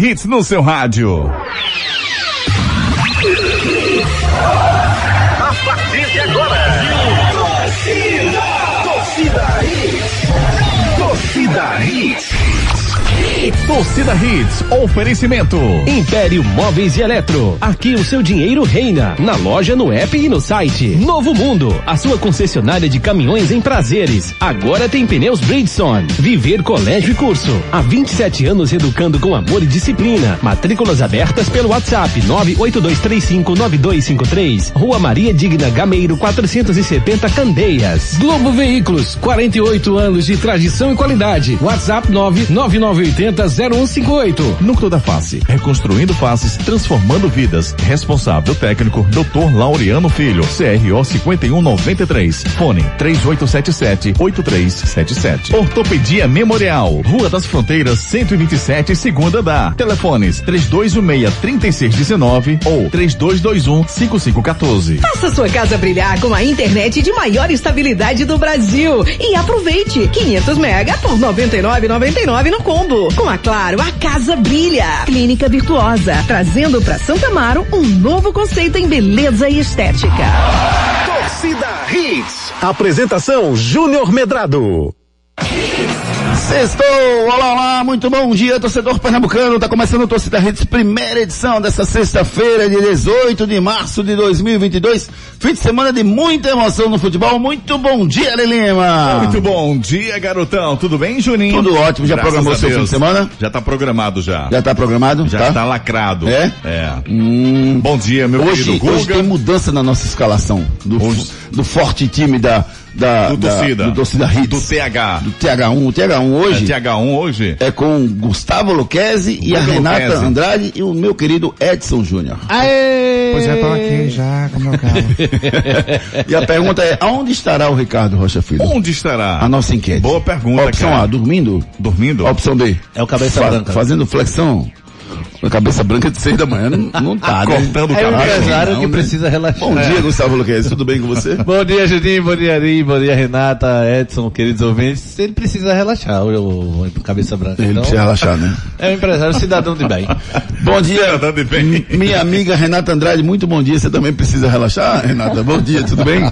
Hits no seu rádio. A partir de agora, torcida, torcida Hits, torcida Hits. Torcida Hits, oferecimento. Império Móveis e Eletro. Aqui o seu dinheiro reina. Na loja, no app e no site. Novo Mundo, a sua concessionária de caminhões em prazeres. Agora tem pneus Bridgestone. Viver Colégio e Curso. Há 27 anos educando com amor e disciplina. Matrículas abertas pelo WhatsApp 982359253. Rua Maria Digna Gameiro 470 Candeias. Globo Veículos, 48 anos de tradição e qualidade. WhatsApp 99980 0158. Núcleo da Face, reconstruindo faces, transformando vidas. Responsável técnico, Dr. Laureano Filho, CRO 5193. Fone 3877-8377. Ortopedia Memorial, Rua das Fronteiras, 127, segunda da. Telefones 3216-3619 ou 3221-5514. Faça sua casa brilhar com a internet de maior estabilidade do Brasil e aproveite 500 mega por 99,99 no combo. Com a Claro, a casa brilha. Clínica Virtuosa, trazendo para Santa Amaro um novo conceito em beleza e estética. Torcida Hits. Apresentação Júnior Medrado. Sextou! Olá, olá, muito bom dia, torcedor pernambucano. Tá começando o Torcida Redes, primeira edição dessa sexta-feira, de 18 de março de 2022. Fim de semana de muita emoção no futebol. Muito bom dia, Ale Lima! Muito bom dia, garotão. Tudo bem, Juninho? Tudo ótimo. Já Graças programou seu fim de semana? Já tá programado já. Já tá programado? Já tá? está lacrado. É? É. Hum, Bom dia, meu hoje, querido hoje Guga. tem mudança na nossa escalação. Do, Hoje- do forte time da, da, Do da- torcida. do torcida Hits. Do TH. Do TH1. O TH1 hoje É TH1 hoje? é com Gustavo Luquezzi e a Renata Luquezzi. Andrade e o meu querido Edson Júnior. Pois já tô aqui já com meu carro. E a pergunta é, aonde estará o Ricardo Rocha Filho? Onde estará? A nossa enquete. Boa pergunta, Opção cara. A, dormindo? Dormindo? Opção B. É o cabeça branca. Fazendo flexão? A cabeça branca de seis da manhã não, não tá, né? Cortando É o cabelo. empresário não, que né? precisa relaxar. Bom dia, Gustavo Luquezzi. Tudo bem com você? Bom dia, Juninho, bom dia, Ari, bom dia, Renata, Edson, queridos ouvintes. Ele precisa relaxar, o, o cabeça branca. Ele Então, precisa relaxar, né? é um empresário cidadão de bem. Bom dia, Cidadão de bem. Minha amiga Renata Andrade. Muito bom dia. Você também precisa relaxar, Renata? Bom dia, tudo bem?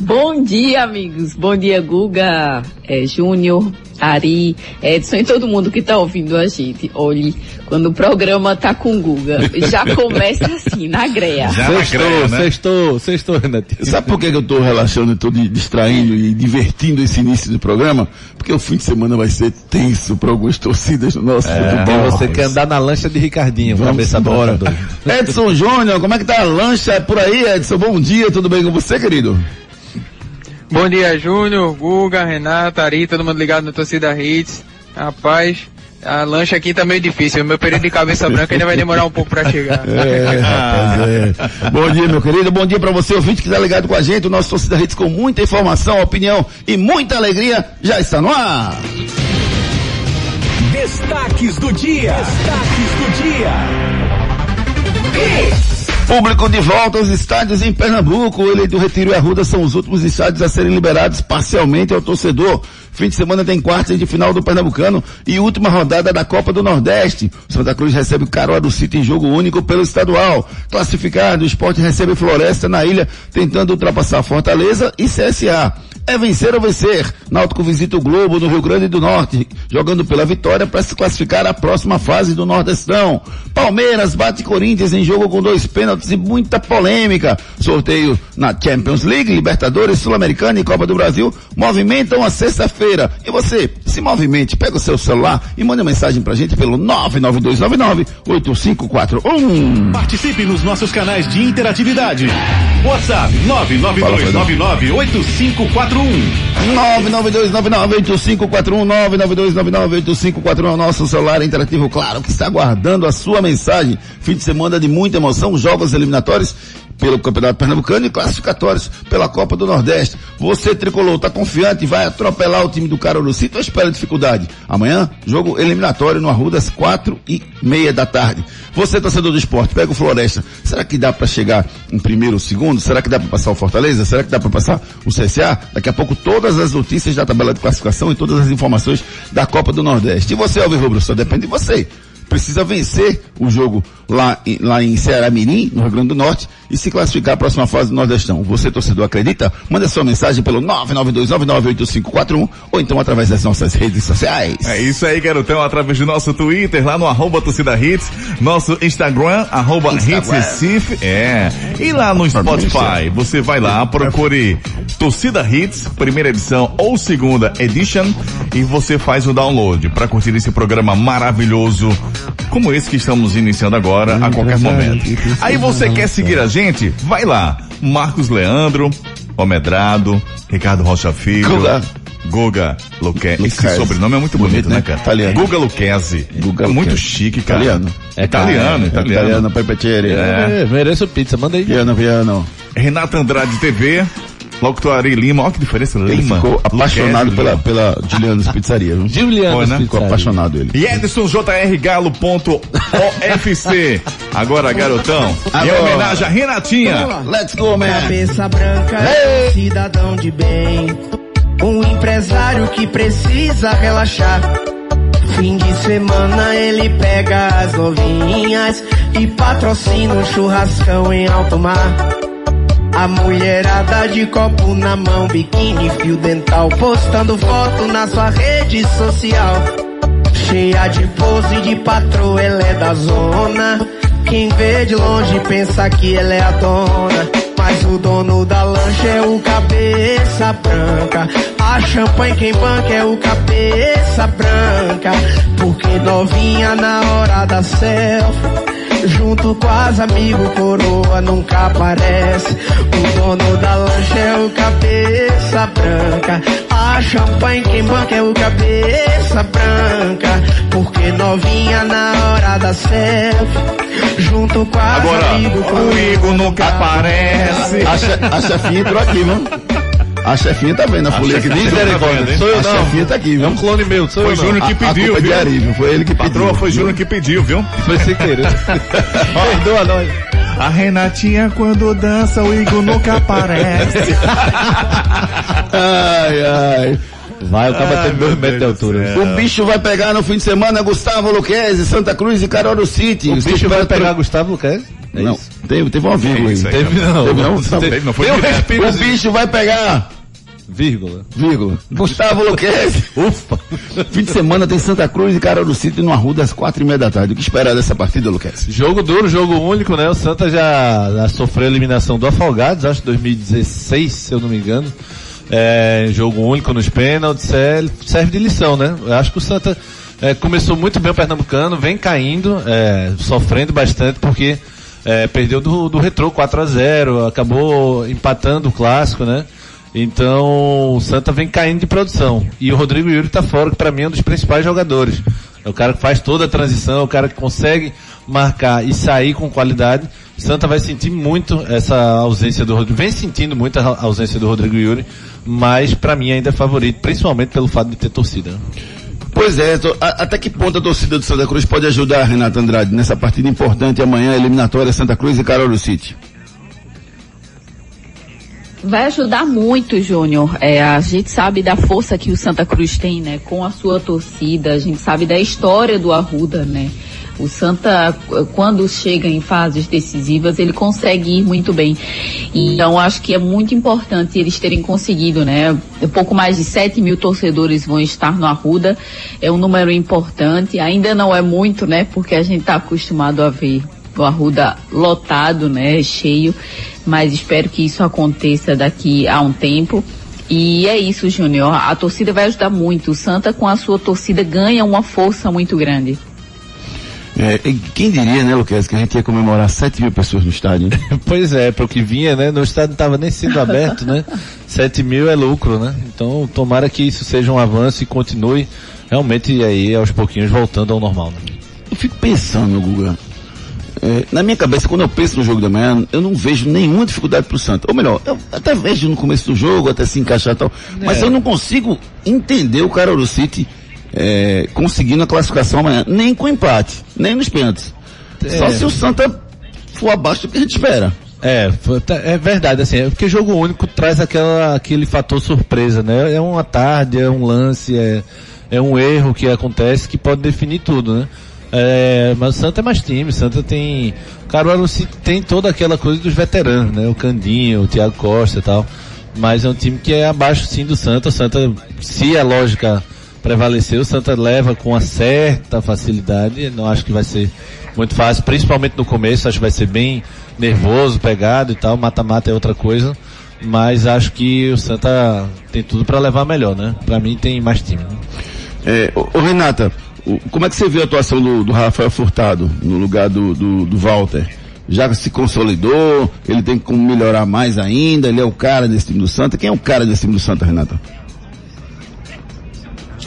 Bom dia, amigos. Bom dia, Guga, é, Júnior, Ari, Edson e todo mundo que tá ouvindo a gente. Olhe, quando o programa tá com Guga, já começa assim, na greia. Já na greia, né? sextou, sextou, Renatinho. Sabe por que eu tô relaxando e tô di- distraindo e divertindo esse início do programa? Porque o fim de semana vai ser tenso para algumas torcidas do nosso Porque futebol. você quer andar na lancha de Ricardinho, Vamos cabeça embora. Edson Júnior, como é que tá a lancha por aí, Edson? Bom dia, tudo bem com você, querido? Bom dia, Júnior, Guga, Renata, Ari, todo mundo ligado na torcida Hits. Rapaz, a lancha aqui tá meio difícil. O meu período de cabeça branca ainda vai demorar um pouco pra chegar. É, rapaz, é. Bom dia, meu querido. Bom dia pra você, ouvinte que tá ligado com a gente. O nosso Torcida Redes com muita informação, opinião e muita alegria já está no ar. Destaques do dia. Destaques do dia. Público de volta aos estádios em Pernambuco. O Eleito Retiro e Arruda são os últimos estádios a serem liberados parcialmente ao torcedor. Fim de semana tem quartas de final do Pernambucano e última rodada da Copa do Nordeste. Santa Cruz recebe Caroa do City em jogo único pelo estadual. Classificado, o esporte recebe Floresta na ilha, tentando ultrapassar Fortaleza e CSA. É vencer ou vencer. Náutico visita o Globo no Rio Grande do Norte, jogando pela vitória para se classificar à próxima fase do Nordestão. Palmeiras bate Corinthians em jogo com dois pênaltis e muita polêmica. Sorteio na Champions League, Libertadores, Sul-Americana e Copa do Brasil movimentam a sexta-feira. E você, se movimente, pega o seu celular e manda mensagem pra gente pelo 992998541. Participe nos nossos canais de interatividade. WhatsApp 992998541. 992998541, 992998541 é o nosso celular interativo, claro, que está aguardando a sua mensagem. Fim de semana de muita emoção, jogos eliminatórios. Pelo Campeonato Pernambucano e classificatórios pela Copa do Nordeste. Você, tricolor, tá confiante, vai atropelar o time do Carurucito ou espera dificuldade? Amanhã, jogo eliminatório no Arrudas, quatro e meia da tarde. Você, torcedor do esporte, pega o Floresta. Será que dá para chegar em primeiro ou segundo? Será que dá para passar o Fortaleza? Será que dá para passar o CSA? Daqui a pouco todas as notícias da tabela de classificação e todas as informações da Copa do Nordeste. E você, Alves Rubro, só depende de você precisa vencer o jogo lá, em- lá em Ceará Mirim, no Rio Grande do Norte, e se classificar à próxima fase do Nordestão. Você, torcedor, acredita? Manda sua mensagem pelo 992998541 ou então através das nossas redes sociais. É isso aí, garotão, através do nosso Twitter, lá no arroba torcida hits, nosso Instagram, arroba Instagram. hits Recife, é. E lá no Spotify, você vai lá, procure Torcida Hits, primeira edição ou segunda edition, e você faz o download para curtir esse programa maravilhoso, como esse que estamos iniciando agora, a qualquer momento. Aí você quer seguir a gente? Vai lá, Marcos Leandro, Omedrado, Ricardo Rocha Filho, Guga. Guga Luque. Esse sobrenome é muito bonito, Bonito, né, né? cara? Italiano. Guga Luquezzi. Guga é muito chique, cara. Italiano. É italiano, É, italiano. Italiano, Pepetieri. É. É, mereço pizza, manda aí. Piano, piano. Renata Andrade TV. Locutor Ari Lima. Olha que diferença, Ele Lima. ficou apaixonado pela, Lima. pela Julianos Pizzaria. viu? Juliano, Foi, né? Ficou apaixonado ele. E Edson JR Galo.ofc. Agora, garotão. Em Agora. homenagem a Renatinha. Let's go, man. Cabeça branca, é um cidadão de bem. Um empresário que precisa relaxar. Fim de semana ele pega as novinhas e patrocina um churrascão em alto mar. A mulherada de copo na mão, biquíni, fio dental, postando foto na sua rede social. Cheia de pose de patroa, ela é da zona. Quem vê de longe pensa que ela é a dona. Mas o dono da lancha é o cabeça branca. A champanhe quem banca é o cabeça branca. Porque novinha na hora da selfie. Junto com as amigos, coroa nunca aparece. O dono da lancha é o cabeça branca. A champanhe quem banca é o cabeça branca. Porque novinha na hora da selfie. Junto com as Agora, amigos, o Igor nunca aparece. A, che- a chefinha entrou aqui, viu? A chefinha tá vendo a folia que diz? Misericórdia, hein? Sou eu A não. chefinha tá aqui, viu? É um clone meu, sou Foi eu não. Júnior que A- a pediu, culpa é viu? Ari, viu? Foi ele que pediu. Patroa, foi Júnior que pediu, viu? Foi sem querer. Perdoa nós. A Renatinha quando dança, o Igor nunca aparece. Ai, ai. Vai, o cara tem meu dois metros de altura. O bicho vai pegar no fim de semana Gustavo Luquezzi, Santa Cruz e Caruaru City. O Você bicho vai pegar Gustavo Luquez? É Não, isso? Teve, teve uma vírgula aí. Teve não. Teve não? Teve- Não foi Tem um direto. respiro. O bicho vai pegar, Vírgula. vírgula. Gustavo Luquezzi. Ufa. Fim de semana tem Santa Cruz e Caruaru City no Arruda às quatro e meia da tarde. O que esperar dessa partida, Luquezzi? Jogo duro, jogo único, né? O Santa já, já sofreu a eliminação do Afogados, acho que 2016, se eu não me engano. É, jogo único nos pênaltis, é, serve de lição, né? Eu acho que o Santa é, começou muito bem o Pernambucano, vem caindo, é, sofrendo bastante porque é, perdeu do, do Retrô 4 a 0 acabou empatando o clássico, né? Então o Santa vem caindo de produção. E o Rodrigo Yuri tá fora, que para mim é um dos principais jogadores. É o cara que faz toda a transição, é o cara que consegue marcar e sair com qualidade. O Santa vai sentir muito essa ausência do Rodrigo. Vem sentindo muito a ausência do Rodrigo Yuri, mas para mim ainda é favorito, principalmente pelo fato de ter torcida. Pois é, tô- a- até que ponto a torcida do Santa Cruz pode ajudar Renato Andrade nessa partida importante amanhã, eliminatória Santa Cruz e Caruaru City? Vai ajudar muito, Júnior. É, a gente sabe da força que o Santa Cruz tem, né? Com a sua torcida, a gente sabe da história do Arruda, né? O Santa, quando chega em fases decisivas, ele consegue ir muito bem. Então, acho que é muito importante eles terem conseguido, né? Um pouco mais de 7 mil torcedores vão estar no Arruda. É um número importante. Ainda não é muito, né? Porque a gente está acostumado a ver o Arruda lotado, né? Cheio. Mas espero que isso aconteça daqui a um tempo. E é isso, Júnior. A torcida vai ajudar muito. O Santa, com a sua torcida, ganha uma força muito grande. É, quem diria, né, Luquez, que a gente ia comemorar 7 mil pessoas no estádio, hein? Pois é, para o que vinha, né? No estádio não estava nem sendo aberto, né? 7 mil é lucro, né? Então tomara que isso seja um avanço e continue realmente aí aos pouquinhos voltando ao normal, né? Eu fico pensando, Guga, É, na minha cabeça, quando eu penso no jogo da manhã, eu não vejo nenhuma dificuldade pro Santa. Ou melhor, eu até vejo no começo do jogo, até se encaixar e tal. Mas É. eu não consigo entender o Carol City é, conseguindo a classificação amanhã. Nem com empate, nem nos pênaltis. Só É. se o Santa for abaixo do que a gente espera. É, é verdade, assim, é porque jogo único traz aquela, aquele fator surpresa, né? É uma tarde, é um lance, é, é um erro que acontece que pode definir tudo, né? É, mas o Santa é mais time, o Santa tem, o Caruaru tem toda aquela coisa dos veteranos, né? O Candinho, o Thiago Costa e tal, mas é um time que é abaixo sim do Santa, o Santa, se a lógica prevalecer, o Santa leva com uma certa facilidade, não acho que vai ser muito fácil, principalmente no começo, acho que vai ser bem nervoso, pegado e tal, mata-mata é outra coisa, mas acho que o Santa tem tudo para levar melhor, né? Para mim tem mais time. né? É, ô, ô, Renata, como é que você viu a atuação do, do Rafael Furtado no lugar do, do, do Walter? Já se consolidou? Ele tem como melhorar mais ainda? Ele é o cara desse time do Santa? Quem é o cara desse time do Santa, Renata?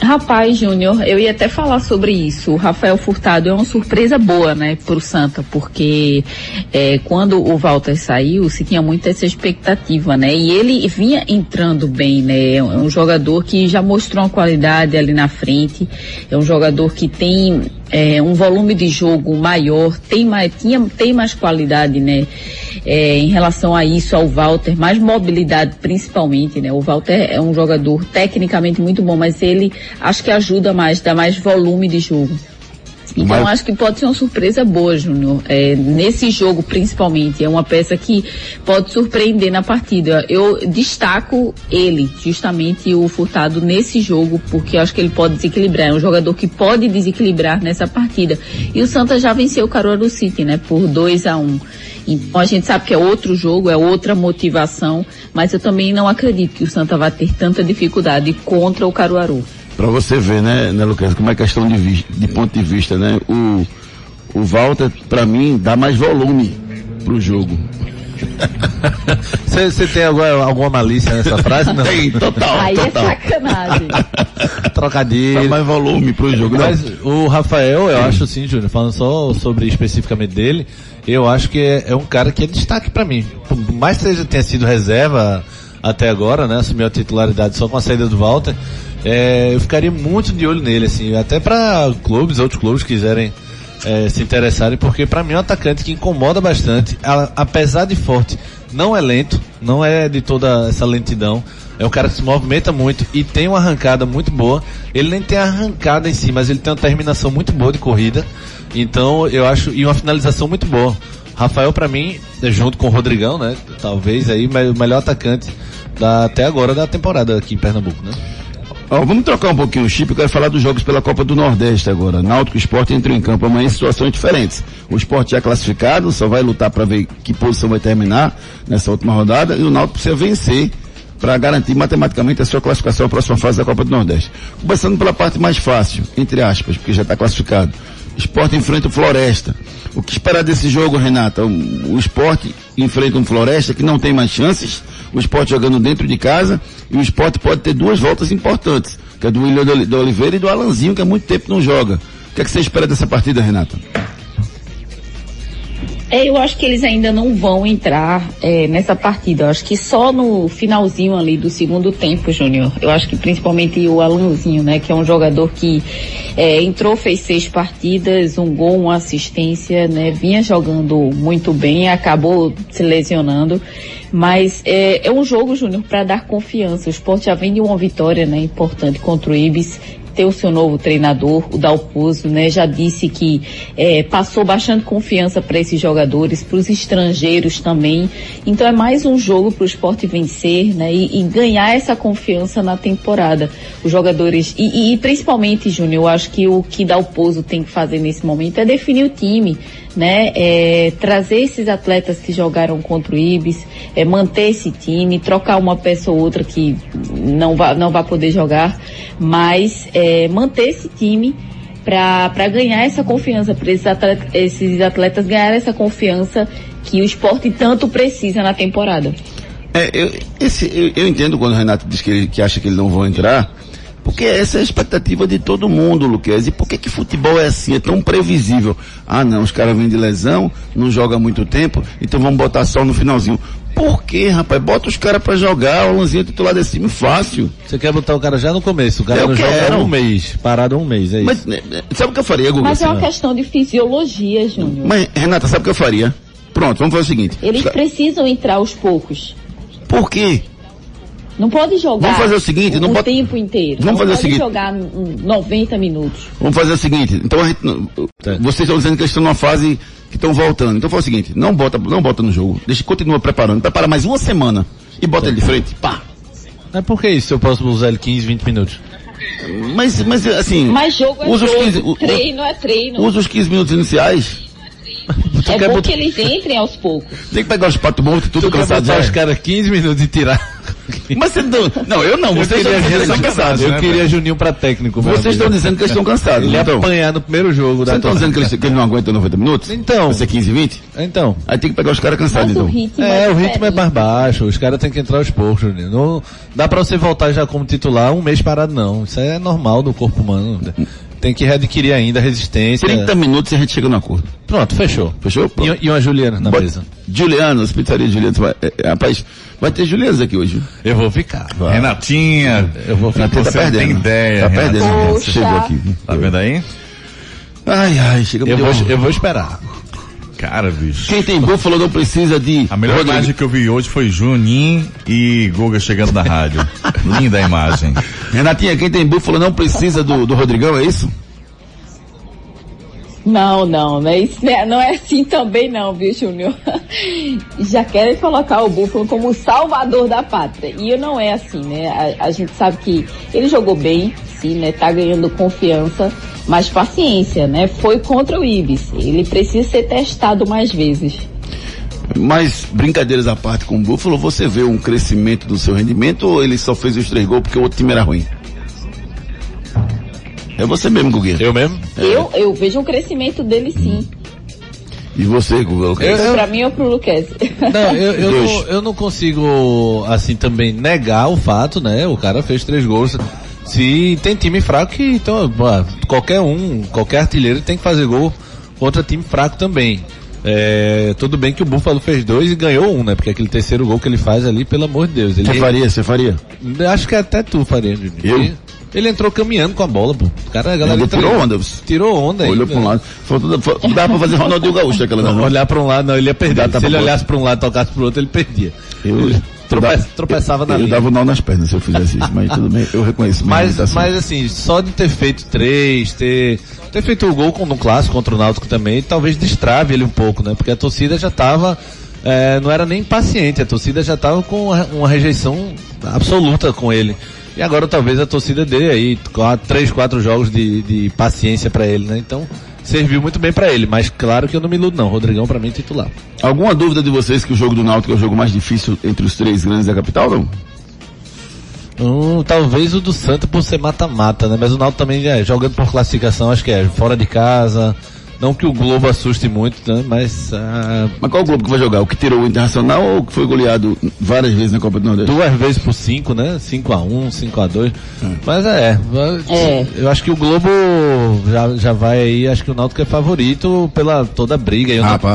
Rapaz, Júnior, eu ia até falar sobre isso. O Rafael Furtado é uma surpresa boa, né, pro Santa, porque é, quando o Walter saiu, se tinha muito essa expectativa, né? E ele vinha entrando bem, né? É um jogador que já mostrou uma qualidade ali na frente. É um jogador que tem é, um volume de jogo maior, tem mais, tinha, tem mais qualidade, né? É, em relação a isso, ao Walter, mais mobilidade principalmente, né? O Walter é um jogador tecnicamente muito bom, mas ele acho que ajuda mais, dá mais volume de jogo. Então Mas- acho que pode ser uma surpresa boa, Júnior. É, nesse jogo principalmente, é uma peça que pode surpreender na partida. Eu destaco ele, justamente o Furtado, nesse jogo, porque acho que ele pode desequilibrar. É um jogador que pode desequilibrar nessa partida. E o Santa já venceu o Caruaru City, né? Por 2 a 1 um. Então a gente sabe que é outro jogo, é outra motivação, mas eu também não acredito que o Santa vai ter tanta dificuldade contra o Caruaru. Pra você ver, né, né, Lucas, como é questão de, de ponto de vista, né? O, o Walter, pra mim, dá mais volume pro jogo. Você tem alguma, alguma malícia nessa frase? Não. Tem, total, Aí é total. sacanagem. Dá Trocadilho. mais volume pro jogo. Não, Mas o Rafael, eu acho sim, Júnior, falando só sobre especificamente dele, eu acho que é, é um cara que é destaque pra mim. Por mais que seja, tenha sido reserva até agora, né, assumiu a titularidade só com a saída do Walter, é, eu ficaria muito de olho nele, assim, até pra clubes, outros clubes quiserem é, se interessarem, porque pra mim é um atacante que incomoda bastante, a- apesar de forte, não é lento, não é de toda essa lentidão, é um cara que se movimenta muito e tem uma arrancada muito boa. Ele nem tem arrancada em si, mas ele tem uma terminação muito boa de corrida. Então eu acho e uma finalização muito boa. Rafael pra mim, é junto com o Rodrigão, né? Talvez aí o melhor atacante da, até agora da temporada aqui em Pernambuco, né? Ó, vamos trocar um pouquinho o chip, eu quero falar dos jogos pela Copa do Nordeste agora. Náutico e Sport entram em campo amanhã em situações diferentes. O Sport já é classificado, só vai lutar para ver que posição vai terminar nessa última rodada, e o Náutico precisa vencer para garantir matematicamente a sua classificação à próxima fase da Copa do Nordeste. Começando pela parte mais fácil, entre aspas, porque já está classificado. Sport enfrenta o Floresta. O que esperar desse jogo, Renata? O, o Sport enfrenta um Floresta que não tem mais chances, o Sport jogando dentro de casa, e o Sport pode ter duas voltas importantes, que é do William de Oliveira e do Alanzinho, que há muito tempo não joga. O que, é que você espera dessa partida, Renata? É, eu acho que eles ainda não vão entrar é, nessa partida. Eu acho que só no finalzinho ali do segundo tempo, Júnior. Eu acho que principalmente o Alanzinho, né? Que é um jogador que é, entrou, fez seis partidas, um gol, uma assistência, né? Vinha jogando muito bem, acabou se lesionando. Mas é, é um jogo, Júnior, para dar confiança. O esporte já vem de uma vitória, né? Importante contra o Ibis ter o seu novo treinador, o Dalpozo, né? Já disse que eh, passou bastante confiança para esses jogadores, para os estrangeiros também. Então é mais um jogo para o esporte vencer, né? E, e ganhar essa confiança na temporada. Os jogadores e, e- e principalmente, Júnior, eu acho que o que Dalpozo tem que fazer nesse momento é definir o time, né? É, trazer esses atletas que jogaram contra o Ibis, é, manter esse time, trocar uma peça ou outra que não vai, não vai poder jogar, mas é, manter esse time para ganhar essa confiança, para esses atletas, esses atletas ganhar essa confiança que o esporte tanto precisa na temporada. É, eu, esse, eu, eu entendo quando o Renato diz que, ele, que acha que eles não vão entrar, Porque essa é a expectativa de todo mundo, Luquez. E por que que futebol é assim? É tão previsível. Ah não, os caras vêm de lesão, não jogam há muito tempo, então vamos botar só no finalzinho. Por que, rapaz? Bota os caras pra jogar, o Lanzinho é titular desse time fácil. Você quer botar o cara já no começo, o cara Eu não joga quero. há um mês, parado um mês, é isso. Mas, né, né, sabe o que eu faria, Guga? Mas é uma questão de fisiologia, Júnior. Mas, Renata, sabe o que eu faria? Pronto, vamos fazer o seguinte. Eles precisam entrar aos poucos. Por quê? Não pode jogar Vamos fazer o seguinte, não o pode- tempo inteiro. Vamos não fazer o pode seguinte. jogar hum, 90 minutos. Vamos fazer o seguinte, então a gente, não- vocês estão dizendo que eles estão numa fase que estão voltando. Então faz o seguinte, não bota, não bota no jogo, deixa, continua preparando, prepara mais uma semana e bota ele de frente, pá. Mas por que isso se eu posso usar ele 15, 20 minutos? Mas, mas assim, Mas jogo é usa os jogo, 15, u- treino é treino. usa os 15 minutos iniciais, é quer bom botar- que eles entrem aos poucos. tem que pegar os patos mortos, tudo Tu quer cansado botar já. os caras 15 minutos e tirar? Mas você não, não, eu não, vocês estão dizendo que eles estão cansados. Eu né, queria Juninho pra técnico. Vocês estão dizendo que eles estão cansados, Ele ia então. apanhar no primeiro jogo da Vocês estão dizendo que eles, que eles não aguentam 90 minutos? Então. Vai ser 15, 20? Então. Aí tem que pegar os caras cansados, então. ritmo É, o ritmo é mais baixo, os caras têm que entrar aos poucos, Juninho. Não dá pra você voltar já como titular um mês parado, não. Isso é normal do corpo humano. Tem que readquirir ainda resistência. 30 minutos e a gente chega no acordo. Pronto, fechou. Fechou? Pronto. E, e uma Juliana na mesa. Julianos, pizzaria Julianos. vai- é, é, rapaz, vai ter Julianos aqui hoje. Eu vou ficar. Renatinha, Eu vou ficar. Renatinha você tá não tem perdendo. ideia, Tá Renatinha. perdendo. Poxa. Chegou aqui. Tá vendo aí? Ai, ai, chega Eu de vou, eu vou esperar. Cara, bicho. Quem tem búfalo não precisa de... A melhor Rodrigo. imagem que eu vi hoje foi Juninho e Guga chegando na rádio. Linda a imagem. Renatinha, quem tem búfalo não precisa do, do Rodrigão, é isso? Não, não, não é, isso, né? não é assim também não, viu, Júnior? Já querem colocar o Búfalo como o salvador da pátria. E não é assim, né? A, a gente sabe que ele jogou bem, sim, né? Tá ganhando confiança, mas paciência, né? Foi contra o Ibis. Ele precisa ser testado mais vezes. Mas, brincadeiras à parte com o Búfalo, você vê um crescimento do seu rendimento ou ele só fez os três gols porque o outro time era ruim? É você mesmo, Guguinha. Eu mesmo? Eu, eu vejo um crescimento dele sim. E você, Guga? Eu- Pra mim ou pro Luquez? Não, eu, eu, não, eu não consigo, assim, também negar o fato, né? O cara fez três gols. Se tem time fraco que, então, qualquer um, qualquer artilheiro tem que fazer gol contra time fraco também. É, tudo bem que o Buffalo fez dois e ganhou um, né? Porque aquele terceiro gol que ele faz ali, pelo amor de Deus. Ele, Você faria, você faria? Acho que até tu faria, Juninho. Eu? Ele, ele entrou caminhando com a bola, pô. O cara, a galera Ele tirou onda. Tirou onda Olhou ainda. pra um lado. Faltou, foi- dá pra fazer Ronaldinho Gaúcho aquela Não, não. olhar pra um lado, não, ele ia perder. Se ele olhasse pra um lado e tocasse pro outro, ele perdia. Eu, trope- eu tropeçava na eu, eu linha. dava o nó nas pernas se eu fizesse isso, mas tudo bem, eu reconheço. Mas, mas assim, só de ter feito três, ter, ter feito o gol com, no clássico contra o Náutico também, talvez destrave ele um pouco, né? Porque a torcida já tava, é, não era nem paciente, a torcida já tava com uma, rejeição absoluta com ele. E agora talvez a torcida dê aí três, quatro jogos de, de paciência pra ele, né? Então, serviu muito bem pra ele, mas claro que eu não me iludo não, Rodrigão pra mim é titular. Alguma dúvida de vocês que o jogo do Náutico é o jogo mais difícil entre os três grandes da capital, não? Hum, talvez o do Santa por ser mata-mata, né? Mas o Náutico também é jogando por classificação, acho que é fora de casa. Não que o Globo assuste muito, né? Mas ah, Mas qual o grupo que vai jogar? O que tirou o Internacional ou o que foi goleado várias vezes na Copa do Nordeste? duas vezes por cinco, né? 5 a 1 5 a 2 Mas é, É. eu acho que o Globo já, já vai aí, acho que o Náutico é favorito pela toda a briga. E o, Náutico,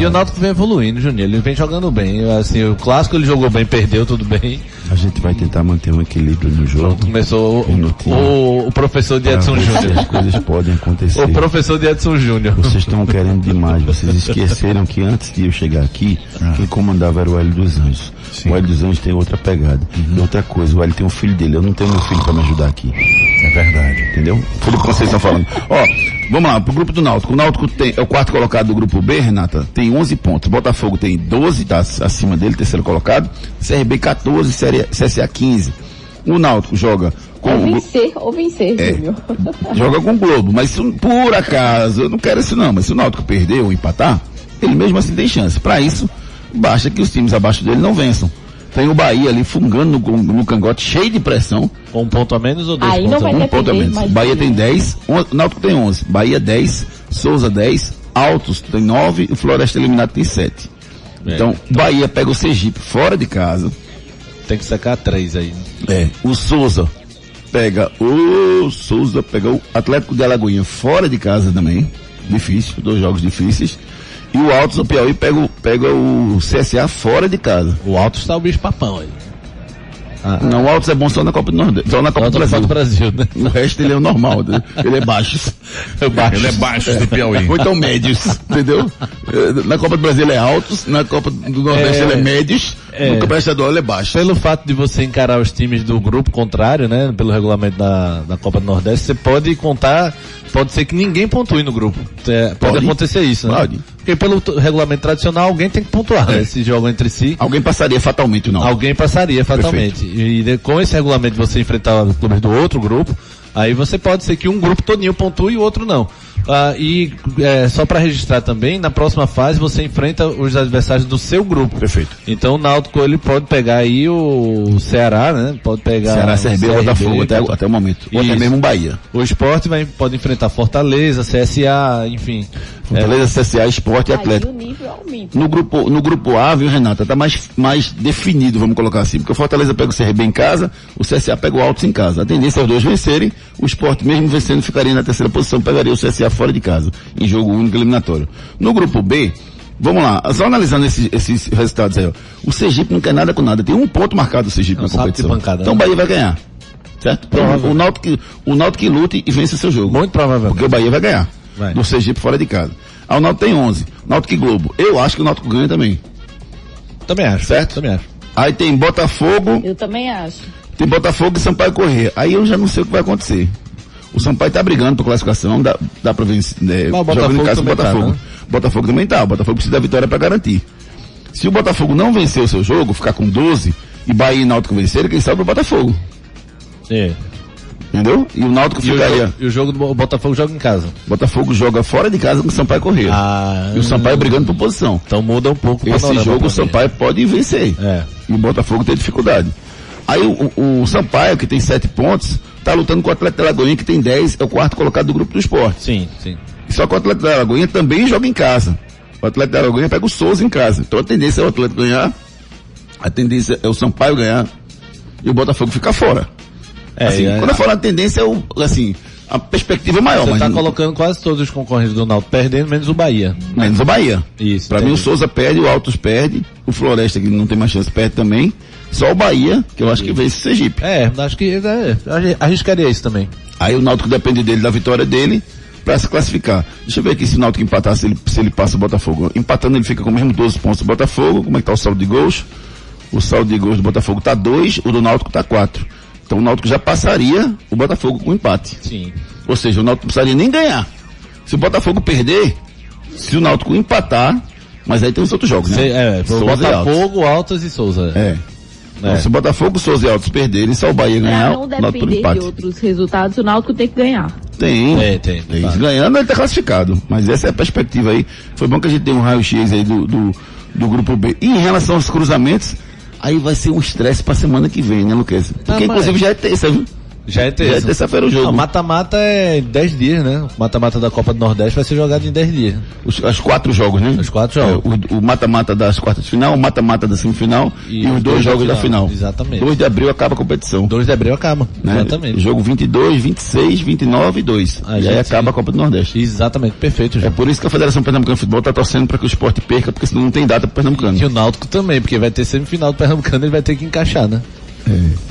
e o Náutico vem evoluindo, Juninho. Ele vem jogando bem. Assim, o clássico ele jogou bem, perdeu tudo bem. a gente vai tentar manter um equilíbrio no jogo. Começou o, o, o professor de Edson Júnior. As coisas podem acontecer. O professor de Edson Júnior. Vocês estão querendo demais. Vocês esqueceram que antes de eu chegar aqui, quem comandava era o Hélio dos Anjos. O Hélio dos Anjos tem outra pegada. E outra coisa, o Hélio tem um filho dele. Eu não tenho meu filho para me ajudar aqui. É verdade. Entendeu? Felipe Conceição falando. Ó, vamos lá, pro grupo do Náutico. O Náutico tem, é o quarto colocado do grupo B, Renata, tem 11 pontos. Botafogo tem 12, tá acima dele, terceiro colocado. CRB 14, CSA CSA 15. O Náutico joga com Ou o vencer, ou vencer, É. Júnior. joga com o Globo. Mas se, por acaso, eu não quero isso não, mas se o Náutico perder ou empatar, ele mesmo assim tem chance. Para isso, basta que os times abaixo dele não vençam. Tem o Bahia ali fungando no, no cangote, cheio de pressão, Um ponto a menos ou dois Aí pontos não a vai menos? um ponto a menos. mais Bahia tem né? 10, on- Náutico tem 11. Bahia 10, Souza 10, Altos tem 9 e o Floresta Eliminado tem 7. É. Então, Bahia pega o Sergipe fora de casa. Tem que sacar três aí. né? É. O Souza pega o Souza, pega o Atlético de Alagoinha fora de casa também. Difícil, dois jogos difíceis. E o Altos do Piauí pega, o- pega o CSA fora de casa. O alto está o bicho papão aí. Não, o Altos é bom só na Copa do Nordeste, só na Copa do Brasil. Brasil, né? O resto ele é o normal, né? ele é baixo. Ele é baixo do Piauí. Ou então médios, entendeu? Na Copa do Brasil ele é altos, na Copa do Nordeste É. ele é médios, É. no Campeonato Estadual ele é baixo. Pelo fato de você encarar os times do grupo contrário, né? Pelo regulamento da, da Copa do Nordeste, você pode contar, pode ser que ninguém pontue no grupo. É, pode, Pode. acontecer isso, né? Pode. Porque pelo regulamento tradicional, alguém tem que pontuar, né? Se jogam entre si. Alguém passaria fatalmente não. Alguém passaria fatalmente. E de- com esse regulamento você enfrentar clubes do outro grupo, aí você pode ser que um grupo todinho pontue e o outro não. Ah, e é, só para registrar também, na próxima fase você enfrenta os adversários do seu grupo. Perfeito. Então o Náutico ele pode pegar aí o Ceará, né? Pode pegar Ceará, o CRB, Botafogo até, até o momento. Ou até mesmo Bahia. O esporte vai, pode enfrentar Fortaleza, CSA, enfim. Fortaleza, CSA, Esporte e Aí Atlético. o nível aumenta. No grupo, no grupo A, viu, Renata, tá mais, mais definido, vamos colocar assim, porque o Fortaleza pega o CRB em casa, o CSA pega o Altos em casa. A tendência é os dois vencerem, o Sport mesmo vencendo ficaria na terceira posição, pegaria o CSA fora de casa, em jogo único eliminatório. No grupo B, vamos lá, só analisando esses, esses resultados aí, ó. O Sergipe não quer nada com nada, tem um ponto marcado o Sergipe É um na competição. pancada, então o né? Bahia vai ganhar. Certo? Então, o Náutico, o Náutico que lute e vence o seu jogo. Muito provavelmente. Porque o Bahia vai ganhar. Vai. Do Sergipe fora de casa. Aí o Náutico tem 11. Náutico e Globo. Eu acho que o Náutico ganha também. Também acho. Certo? Também acho. Aí tem Botafogo, Eu também acho. tem Botafogo e Sampaio Corrêa. Aí eu já não sei o que vai acontecer. O Sampaio tá brigando por classificação, dá, dá pra vencer, né, o jogando em Botafogo casa com o também tá, Botafogo. né? Botafogo também tá, o Botafogo precisa da vitória pra garantir. Se o Botafogo não vencer o seu jogo, ficar com 12, e Bahia e Náutico vencerem, quem sabe é o Botafogo. É. Entendeu? E o Náutico E o, ficaria. jogo, e o jogo do Bo- Botafogo joga em casa. Botafogo joga fora de casa com o Sampaio Corrêa. Ah, E o Sampaio brigando por posição. Então muda um pouco o Esse jogo o. Sampaio pode vencer. É. E o Botafogo tem dificuldade. Aí o, o- Sampaio, que tem sete pontos, tá lutando com o Atlético de Alagoinha, que tem 10, é o quarto colocado do grupo do esporte. Sim, sim. Só que o Atlético de Alagoinha também joga em casa. O Atlético de Alagoinha pega o Souza em casa. Então a tendência é o Atlético ganhar, a tendência é o Sampaio ganhar e o Botafogo ficar fora. É, assim, é, quando eu falo a tendência é o, assim, a perspectiva é maior, Você tá não- colocando quase todos os concorrentes do Náutico perdendo, menos o Bahia. menos o Bahia. Isso. Pra mim o. Souza perde, o Altos perde, o Floresta que não tem mais chance perde também. Só o Bahia, que eu acho que vence o Sergipe. É, acho que é, arri- arriscaria isso também. Aí o Náutico depende dele, da vitória dele, pra se classificar. Deixa eu ver aqui se o Náutico empatar, se ele, se ele passa o Botafogo. Empatando ele fica com o mesmo 12 pontos do Botafogo. Como é que tá o saldo de gols? O saldo de gols do Botafogo tá 2, o do Náutico tá 4. Então o Náutico já passaria o Botafogo com empate. Sim. Ou seja, o Náutico não precisaria nem ganhar. Se o Botafogo perder, se o Náutico empatar, mas aí tem os outros jogos, né? Cê- é, Souza. Botafogo, Altas e Souza. É. Então, É. se o Botafogo, Souza e Altos perderem, só o Bahia ganhar, não depender de outros resultados, o Náutico tem que ganhar. Tem. Tem, tem, Tem. claro. Ganhando ele tá classificado. Mas essa é a perspectiva aí. Foi bom que a gente deu um raio-x aí do, do, do grupo B. E em relação aos cruzamentos, aí vai ser um estresse pra semana que vem, né, Luquez? Porque Ah, inclusive já é terça, viu? Já é Já é terça. terça-feira o jogo. Mata-mata é 10 dias, né? O mata-mata da Copa do Nordeste vai ser jogado em 10 dias. Os, os quatro jogos, né? Os quatro jogos. É, o- o mata-mata das quartas de final, o mata-mata da semifinal e, os dois jogos da final. Exatamente. 2 de abril acaba a competição. 2 de abril acaba. né? Exatamente. Jogo 22, 26, 29 e 2. A e aí gente- acaba a Copa do Nordeste. Exatamente, perfeito, É João. por isso que a Federação Pernambucana de Futebol está torcendo para que o esporte perca, porque senão não tem data para Pernambucano. E o Náutico também, porque vai ter semifinal do Pernambucano, ele vai ter que encaixar, né?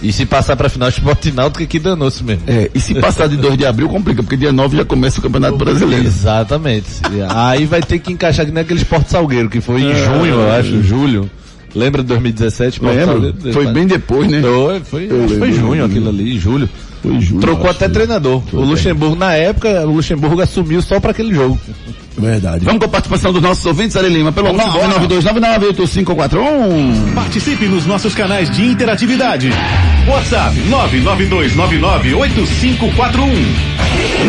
E se passar pra final, Sport e Náutico que danou-se mesmo. É, e se passar de 2 de abril, complica, porque dia 9 já começa o Campeonato Brasileiro. Exatamente. Aí vai ter que encaixar que nem aquele Sport Salgueiro, que foi em junho, eu acho, julho. Lembra de 2017? Sport Lembro? Salgueiro? Foi bem depois, né? Foi, foi, foi junho aquilo ali, julho. Foi julho. Trocou até treinador. Foi o bem. Luxemburgo, na época, o Luxemburgo assumiu só pra aquele jogo. Verdade. Vamos com a participação dos nossos ouvintes, Ari Lima, pelo 992998541. Participe nos nossos canais de interatividade. WhatsApp 992998541.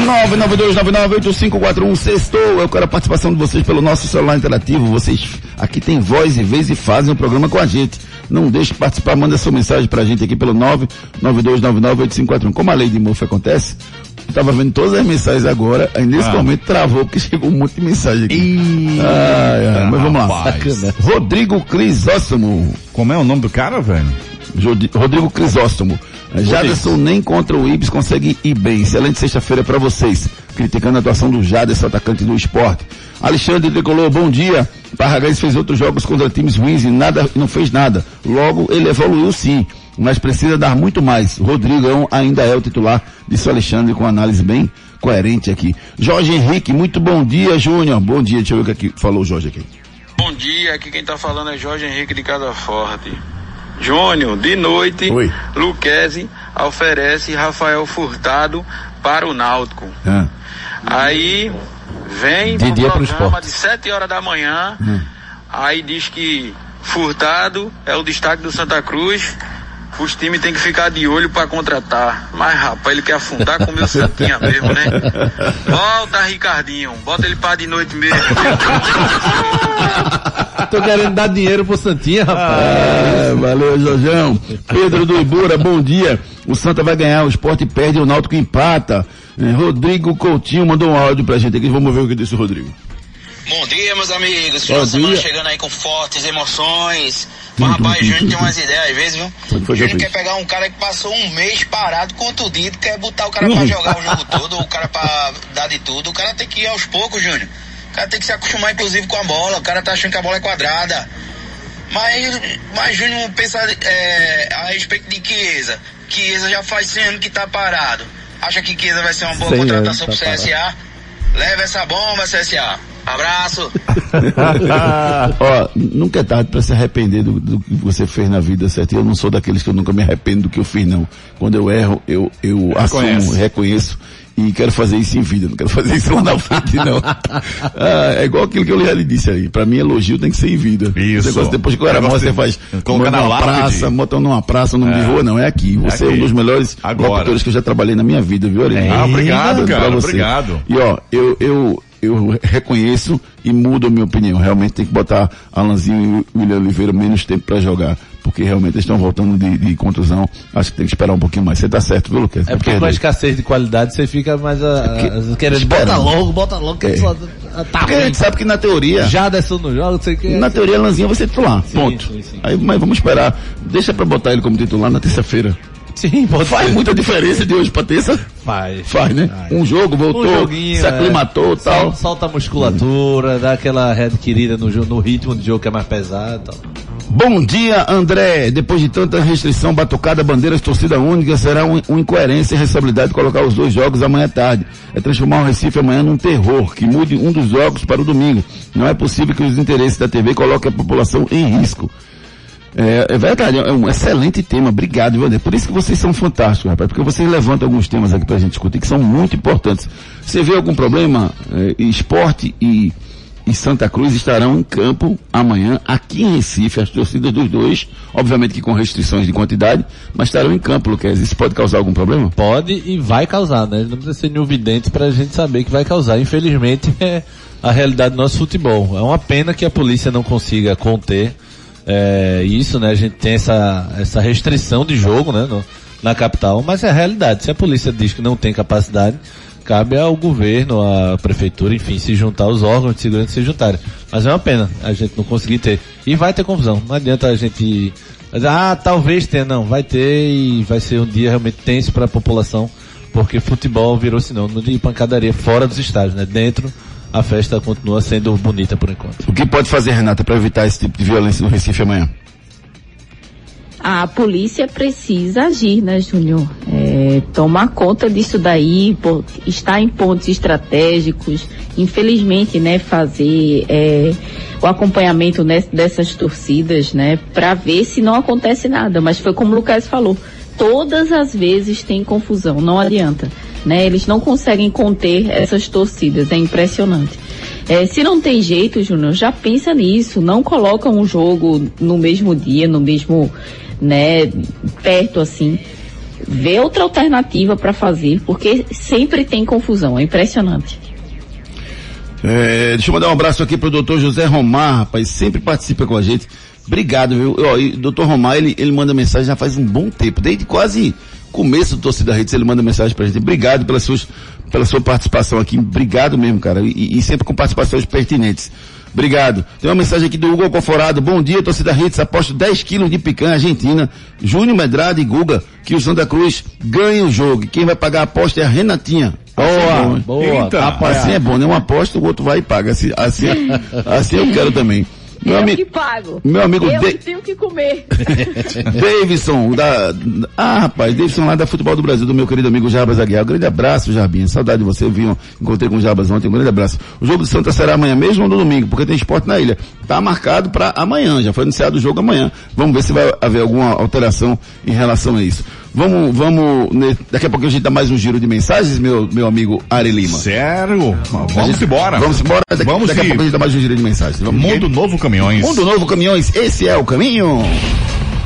992998541 sextou. Eu quero a participação de vocês pelo nosso celular interativo. Vocês aqui tem voz e vez e fazem o programa com a gente. Não deixe de participar, manda sua mensagem pra gente aqui pelo 992998541. Como a lei de Murphy acontece, eu tava vendo todas as mensagens agora, aí nesse Ah. momento travou porque chegou um monte de mensagem aqui. Ih, Ai, ai, mas vamos lá. rapaz. Rodrigo Crisóstomo. Como é o nome do cara, velho? Rodrigo Crisóstomo. Jaderson nem contra o Ibis consegue ir bem. Excelente sexta-feira para vocês. Criticando a atuação do Jaderson, atacante do esporte. Alexandre Tricolor, bom dia. Parragás fez outros jogos contra times ruins e nada, não fez nada. Logo, ele evoluiu sim, mas precisa dar muito mais. Rodrigão ainda é o titular, disse o Alexandre com análise bem coerente aqui. Jorge Henrique, muito bom dia, Júnior. Bom dia, deixa eu ver o que aqui falou o Jorge aqui. Bom dia, aqui quem tá falando é Jorge Henrique de Casa Forte. Júnior, de noite, Oi. Luquezzi oferece Rafael Furtado para o Náutico. Ah. Aí vem De dia pro programa de 7 horas da manhã, aí diz que Furtado é o destaque do Santa Cruz. Os times têm que ficar de olho para contratar. Mas, rapaz, ele quer afundar com o meu Santinha mesmo, né? Volta, Ricardinho. Bota ele para de noite mesmo. Tô querendo dar dinheiro pro Santinha, rapaz. Ah, valeu, Jorjão. Pedro do Ibura, bom dia. O Santa vai ganhar, o esporte perde, o Náutico empata. Eh, Rodrigo Coutinho mandou um áudio pra gente aqui, vamos ver o que disse o Rodrigo. Bom dia, meus amigos. Final de semana chegando aí com fortes emoções. Mas, rapaz, o Júnior tem umas ideias às vezes, viu? O Júnior quer pegar um cara que passou um mês parado, contundido, quer botar o cara Uhum. pra jogar o jogo todo, o cara pra dar de tudo. O cara tem que ir aos poucos, Júnior. O cara tem que se acostumar, inclusive, com a bola. O cara tá achando que a bola é quadrada. Mas, mas Júnior pensa é, a respeito de Chiesa. Chiesa já faz 100 anos que tá parado. Acha que Chiesa vai ser uma boa 100 contratação anos pro tá CSA? Leva essa bomba, CSA. Abraço. Ó, nunca é tarde pra se arrepender do, do que você fez na vida, certo? Eu não sou daqueles que eu nunca me arrependo do que eu fiz, não. Quando eu erro, eu, eu assumo, reconheço e quero fazer isso em vida, não quero fazer isso lá na frente, não. Ah, é igual aquilo que eu já lhe disse aí. Pra mim, elogio tem que ser em vida. Isso. Negócio, depois que eu era morto, você faz colocar na numa lápide. praça, botando numa praça, num É. de rua, não, é aqui. Você é, aqui. um dos melhores Agora. locutores que eu já trabalhei na minha vida, viu, Aurélio? Ah, obrigado, Pra cara, você. obrigado. E ó, eu, eu, eu reconheço e mudo a minha opinião. Realmente tem que botar Alanzinho e William Oliveira menos tempo pra jogar. Porque realmente eles estão voltando de, de contusão. Acho que tem que esperar um pouquinho mais. Você tá certo, viu, Lucas? É porque com a escassez de qualidade você fica mais a, a- querendo. Espera. Bota logo, bota logo, que É. só tá Porque a gente sabe que na teoria, Já desceu no jogo, não sei o que. na teoria Alanzinho vai ser titular. ponto. sim, sim. Aí, mas vamos esperar. Deixa pra botar ele como titular na terça-feira. Sim, pode Faz ser. muita diferença de hoje pra terça? Faz. Faz, né? Faz. Um jogo, voltou, Um joguinho, se aclimatou e é. tal. Sol- Solta a musculatura, dá aquela readquirida no, no ritmo de jogo que é mais pesado e tal. Bom dia, André. Depois de tanta restrição, batucada, bandeiras, torcida única, será um, uma incoerência e responsabilidade colocar os dois jogos amanhã à tarde. É transformar o Recife amanhã num terror, que mude um dos jogos para o domingo. Não é possível que os interesses da TV coloquem a população em risco. É, é verdade, é um excelente tema. Obrigado, viu, André? Por isso que vocês são fantásticos, rapaz. Porque vocês levantam alguns temas aqui pra gente discutir que são muito importantes. Você vê algum problema? É, esporte e, e Santa Cruz estarão em campo amanhã, aqui em Recife, as torcidas dos dois, obviamente que com restrições de quantidade, mas estarão em campo, Luquez. Isso pode causar algum problema? Pode e vai causar, né? Não precisa ser nenhum vidente pra gente saber que vai causar. Infelizmente é a realidade do nosso futebol. É uma pena que a polícia não consiga conter é, isso, né? A gente tem essa, essa restrição de jogo, né? no- na capital, mas é a realidade. Se a polícia diz que não tem capacidade, cabe ao governo, à prefeitura, enfim, se juntar, os órgãos de segurança se juntarem. Mas é uma pena a gente não conseguir ter. E vai ter confusão. Não adianta a gente ah, talvez tenha. Não, vai ter e vai ser um dia realmente tenso para a população, porque futebol virou sinônimo de pancadaria fora dos estádios, né? Dentro, a festa continua sendo bonita por enquanto. O que pode fazer, Renata, para evitar esse tipo de violência no Recife amanhã? A polícia precisa agir, né, Júnior? É, tomar conta disso daí, estar em pontos estratégicos, infelizmente, né, fazer é, o acompanhamento né, dessas torcidas, né, para ver se não acontece nada. Mas foi como o Lucas falou, todas as vezes tem confusão, não adianta. Né, eles não conseguem conter essas torcidas, é impressionante. É, se não tem jeito, Júnior, já pensa nisso. Não coloca um jogo no mesmo dia, no mesmo, né, perto assim. Vê outra alternativa para fazer, porque sempre tem confusão. É impressionante. É, deixa eu mandar um abraço aqui pro doutor José Romar, rapaz, sempre participa com a gente. Obrigado, viu? Ó, e o doutor Romar, ele, ele manda mensagem já faz um bom tempo, desde quase começo do Torcida Redes, ele manda mensagem pra gente. Obrigado pelas suas, pela sua participação aqui, obrigado mesmo, cara, e, e sempre com participações pertinentes. Obrigado. Tem uma mensagem aqui do Hugo Conforado. Bom dia, torcida Hits. Aposto 10 quilos de picanha argentina. Júnior Medrado e Guga, que o Santa Cruz ganha o jogo. E quem vai pagar a aposta é a Renatinha. Boa, Assim é bom, hein? boa, Eita. Assim é bom, né? Um aposta, o outro vai e paga. Assim, assim, assim eu quero também. Meu, eu ami- que pago. meu amigo Eu De- que tenho que comer. Davidson, da. Ah, rapaz, Davidson lá da Futebol do Brasil, do meu querido amigo Jarbas Aguiar. Um grande abraço, Jarbinha. Saudade de você, viu? Encontrei com o Jarbas ontem, um grande abraço. O jogo do Santa será amanhã mesmo ou no domingo? Porque tem esporte na ilha. Tá marcado para amanhã, já foi anunciado o jogo amanhã. Vamos ver se vai haver alguma alteração em relação a isso. Vamos, vamos, né, daqui a pouco a gente dá mais um giro de mensagens, meu, meu amigo Ari Lima. Sério? Vamos gente- embora. Vamos embora, daqui, Vamos daqui a pouco a gente dá mais um giro de mensagens. Vamos Mundo Novo Caminhões. Mundo Novo Caminhões, esse é o caminho.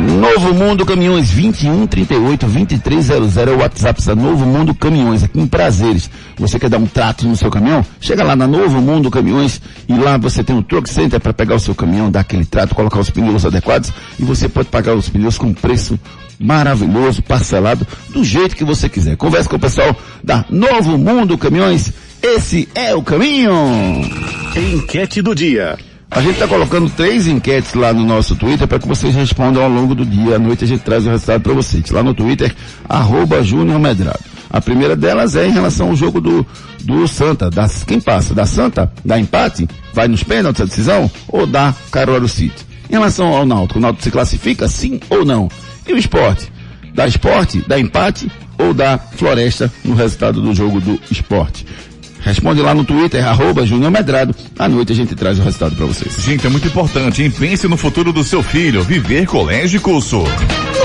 Novo Mundo Caminhões 2138 2300 é o WhatsApp da Novo Mundo Caminhões aqui em Prazeres. Você quer dar um trato no seu caminhão? Chega lá na Novo Mundo Caminhões e lá você tem um Truck Center para pegar o seu caminhão, dar aquele trato, colocar os pneus adequados e você pode pagar os pneus com preço maravilhoso, parcelado, do jeito que você quiser. Converse com o pessoal da Novo Mundo Caminhões. Esse é o caminho. Enquete do dia. A gente está colocando três enquetes lá no nosso Twitter para que vocês respondam ao longo do dia. À noite a gente traz o resultado para vocês. Lá no Twitter, arroba Júnior Medrado. A primeira delas é em relação ao jogo do, do Santa. Das, quem passa? Da Santa? Dá empate? Vai nos pênaltis a decisão? Ou dá Caruaru City? Em relação ao Náutico, o Náutico se classifica sim ou não? E o esporte? Dá esporte? Dá empate? Ou dá floresta no resultado do jogo do esporte? Responde lá no Twitter, arroba Júnior Medrado. À noite a gente traz o resultado para vocês. Gente, é muito importante, hein? Pense no futuro do seu filho. Viver colégio e curso.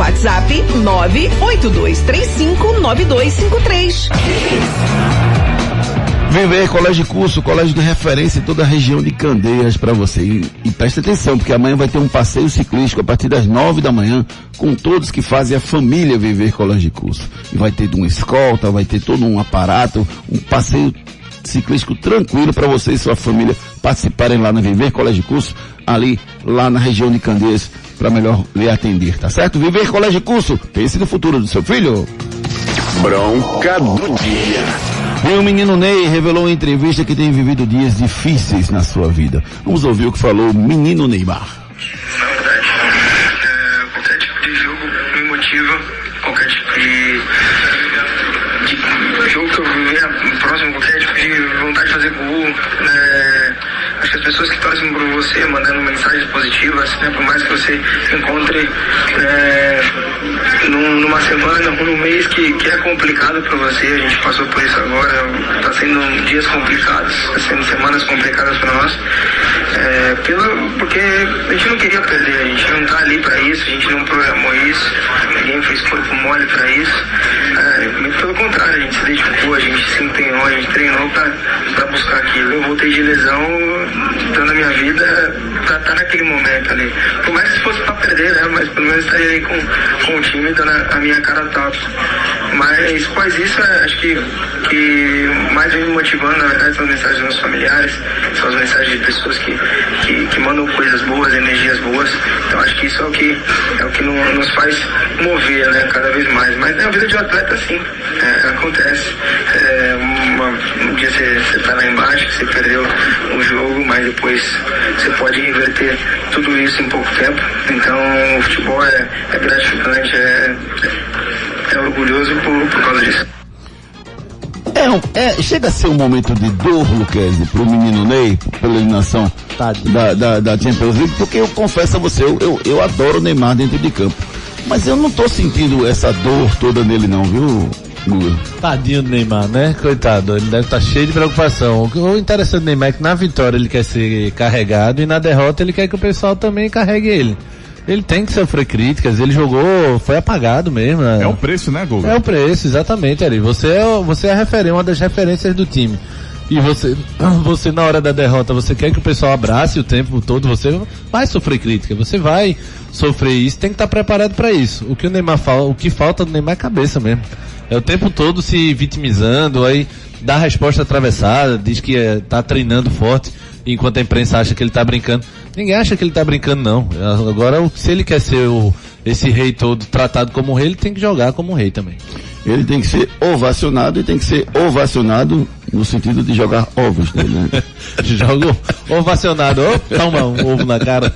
WhatsApp 982359253. Viver Colégio de Curso, colégio de referência em toda a região de Candeias para você. E, e preste atenção, porque amanhã vai ter um passeio ciclístico a partir das nove da manhã com todos que fazem a família Viver Colégio de Curso. E vai ter uma escolta, vai ter todo um aparato, um passeio ciclístico tranquilo para você e sua família participarem lá no Viver Colégio de Curso, ali lá na região de Candeias, para melhor lhe atender, tá certo? Viver Colégio de Curso, pense no futuro do seu filho. Bronca do dia. E o menino Ney revelou em entrevista que tem vivido dias difíceis na sua vida. Vamos ouvir o que falou o menino Neymar. Na verdade, é, qualquer tipo de jogo me motiva, qualquer tipo de, de jogo que eu viver próximo, qualquer tipo de vontade de fazer gol, né, acho que as pessoas que torcem por você, mandando mensagens positivas, né, por mais que você encontre é, num- numa semana, num mês que, que é complicado para você, a gente passou por isso agora, está sendo dias complicados, está sendo semanas complicadas para nós, é, pela, porque a gente não queria perder, a gente não tá ali para isso, a gente não programou isso, ninguém fez corpo mole para isso, é, pelo contrário, a gente se dedicou, a gente se empenhou, a gente treinou para buscar aquilo. Eu voltei de lesão, dando a minha vida pra estar naquele momento ali. Por mais que fosse para perder, né? Mas pelo menos estaria aí com, com o time dando a, a minha cara top. Mas após isso, é, acho que, que mais me motivando, na verdade, são as mensagens dos meus familiares, são as mensagens de pessoas que, que, que mandam coisas boas, energias boas. Então acho que isso é o que, é o que no- nos faz mover, né? Cada vez mais. Mas na vida de um atleta, sim, é, acontece. É, uma- um dia você, você tá lá embaixo, você perdeu um jogo, mas depois você pode reverter tudo isso em pouco tempo. Então o futebol é, é gratificante, é, é orgulhoso por, por causa disso. É, é, chega a ser um momento de dor, Luquezzi, pro menino Ney, pela eliminação da, da, da Champions League, porque eu confesso a você, eu, eu, eu adoro o Neymar dentro de campo. Mas eu não tô sentindo essa dor toda nele não, viu, Guga? Tadinho do Neymar, né? Coitado, ele deve estar cheio de preocupação. O- interessante do Neymar é que na vitória ele quer ser carregado e na derrota ele quer que o pessoal também carregue ele. Ele tem que sofrer críticas, ele jogou, foi apagado mesmo. né? É o preço, né, Guga? É o preço, exatamente, Ari. Você é, você é a referência, uma das referências do time. E você, você na hora da derrota, você quer que o pessoal abrace o tempo todo, você vai sofrer crítica, você vai sofrer isso, tem que estar preparado para isso. O que o Neymar fala, o que falta do Neymar é cabeça mesmo. É o tempo todo se vitimizando, aí dá resposta atravessada, diz que eh, tá treinando forte, enquanto a imprensa acha que ele tá brincando. Ninguém acha que ele tá brincando não. Agora, se ele quer ser o, esse rei todo tratado como rei, ele tem que jogar como rei também. Ele tem que ser ovacionado e tem que ser ovacionado no sentido de jogar ovos nele, né? Jogo ovacionado, oh, toma um ovo na cara.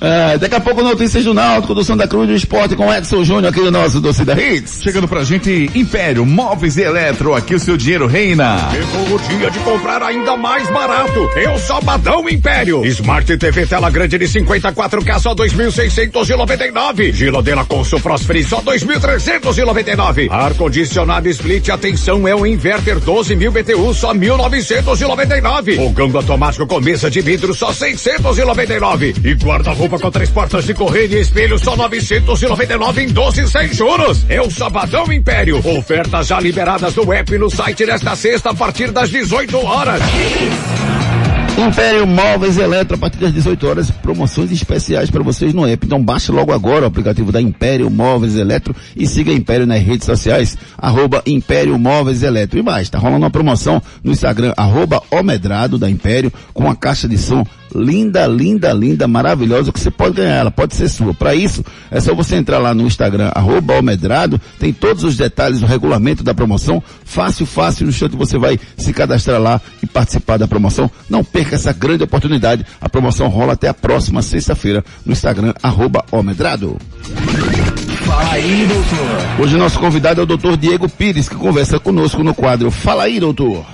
É, daqui a pouco notícias do Náutico, do Santa Cruz do Esporte com Edson Júnior aqui no nosso Torcida Hits. Chegando pra gente, Império Móveis e Eletro, aqui o seu dinheiro reina. Chegou o dia de comprar ainda mais barato. É o Sabadão Império. Smart TV tela grande de 54K só 2.699. Geladeira com Frost Free só 2.399. Ar condicionado Split atenção é o inverter 12 mil BTU só 1.999. Fogão automático com mesa de vidro só 699. E guarda-roupa com três portas de correio e espelho só 999 em 12 sem juros. É o Sabadão Império. Ofertas já liberadas no app e no site nesta sexta a partir das 18 horas. Império Móveis Eletro a partir das 18 horas, promoções especiais para vocês no app. Então baixe logo agora o aplicativo da Império Móveis Eletro e siga a Império nas redes sociais, arroba Império Móveis Eletro. E mais, tá rolando uma promoção no Instagram, arroba Omedrado da Império, com uma caixa de som linda, linda, linda, maravilhosa, que você pode ganhar, ela pode ser sua. Para isso, é só você entrar lá no Instagram, arroba Almedrado, tem todos os detalhes do regulamento da promoção, fácil, fácil, no instante você vai se cadastrar lá e participar da promoção. Não perca essa grande oportunidade, a promoção rola até a próxima sexta-feira no Instagram, arroba Almedrado. Fala aí, doutor. Hoje nosso convidado é o doutor Diego Pires, que conversa conosco no quadro Fala aí, doutor.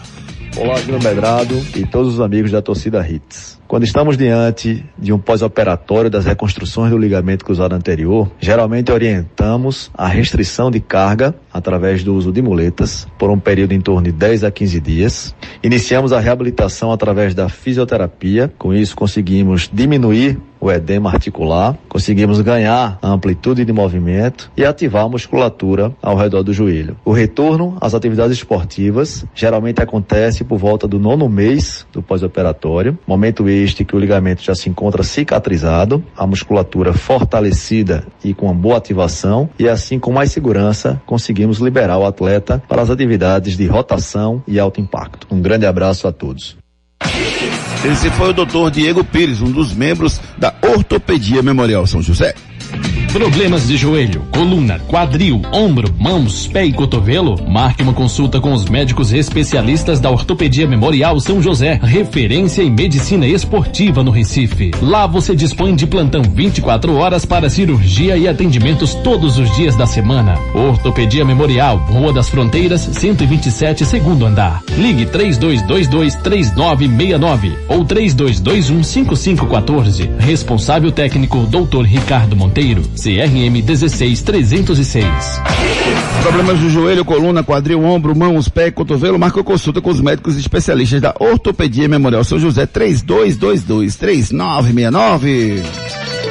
Olá, Júnior Medrado e todos os amigos da torcida Hits. Quando estamos diante de um pós-operatório das reconstruções do ligamento cruzado anterior, geralmente orientamos a restrição de carga através do uso de muletas por um período em torno de 10 a 15 dias. Iniciamos a reabilitação através da fisioterapia, com isso conseguimos diminuir o edema articular, conseguimos ganhar a amplitude de movimento e ativar a musculatura ao redor do joelho. O retorno às atividades esportivas geralmente acontece por volta do nono mês do pós-operatório, momento este que o ligamento já se encontra cicatrizado, a musculatura fortalecida e com uma boa ativação e assim com mais segurança conseguimos liberar o atleta para as atividades de rotação e alto impacto. Um grande abraço a todos. Esse foi o doutor Diego Pires, um dos membros da Ortopedia Memorial São José. Problemas de joelho, coluna, quadril, ombro, mãos, pé e cotovelo? Marque uma consulta com os médicos especialistas da Ortopedia Memorial São José, referência em medicina esportiva no Recife. Lá você dispõe de plantão 24 horas para cirurgia e atendimentos todos os dias da semana. Ortopedia Memorial, Rua das Fronteiras, 127, segundo andar. Ligue 3222 3969 ou 3221 5514. Responsável técnico Dr. Ricardo Monteiro, CRM 16306. Problemas do joelho, coluna, quadril, ombro, mãos, pé e cotovelo, marca consulta com os médicos especialistas da Ortopedia Memorial São José 32223969.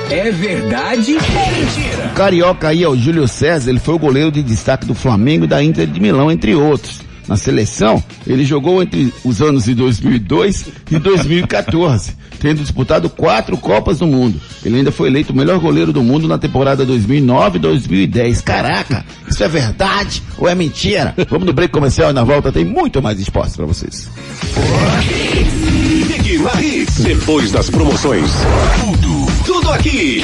É verdade ou mentira? O carioca aí é o Júlio César, ele foi o goleiro de destaque do Flamengo e da Inter de Milão, entre outros. Na seleção, ele jogou entre os anos de 2002 e 2014, tendo disputado quatro Copas do Mundo. Ele ainda foi eleito o melhor goleiro do mundo na temporada 2009 e 2010. Caraca, isso é verdade ou é mentira? Vamos no break comercial e na volta tem muito mais esporte para vocês. Depois das promoções. Tudo, tudo aqui.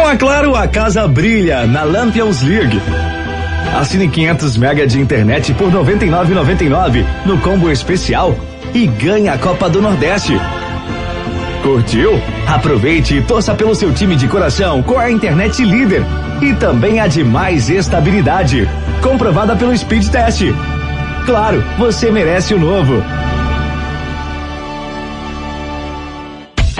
Com a Claro, a casa brilha na Lampions League. Assine 500 mega de internet por 99,99 no combo especial e ganhe a Copa do Nordeste. Curtiu? Aproveite e torça pelo seu time de coração com a internet líder e também a de mais estabilidade, comprovada pelo Speed Test. Claro, você merece o novo.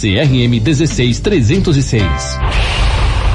CRM 16306.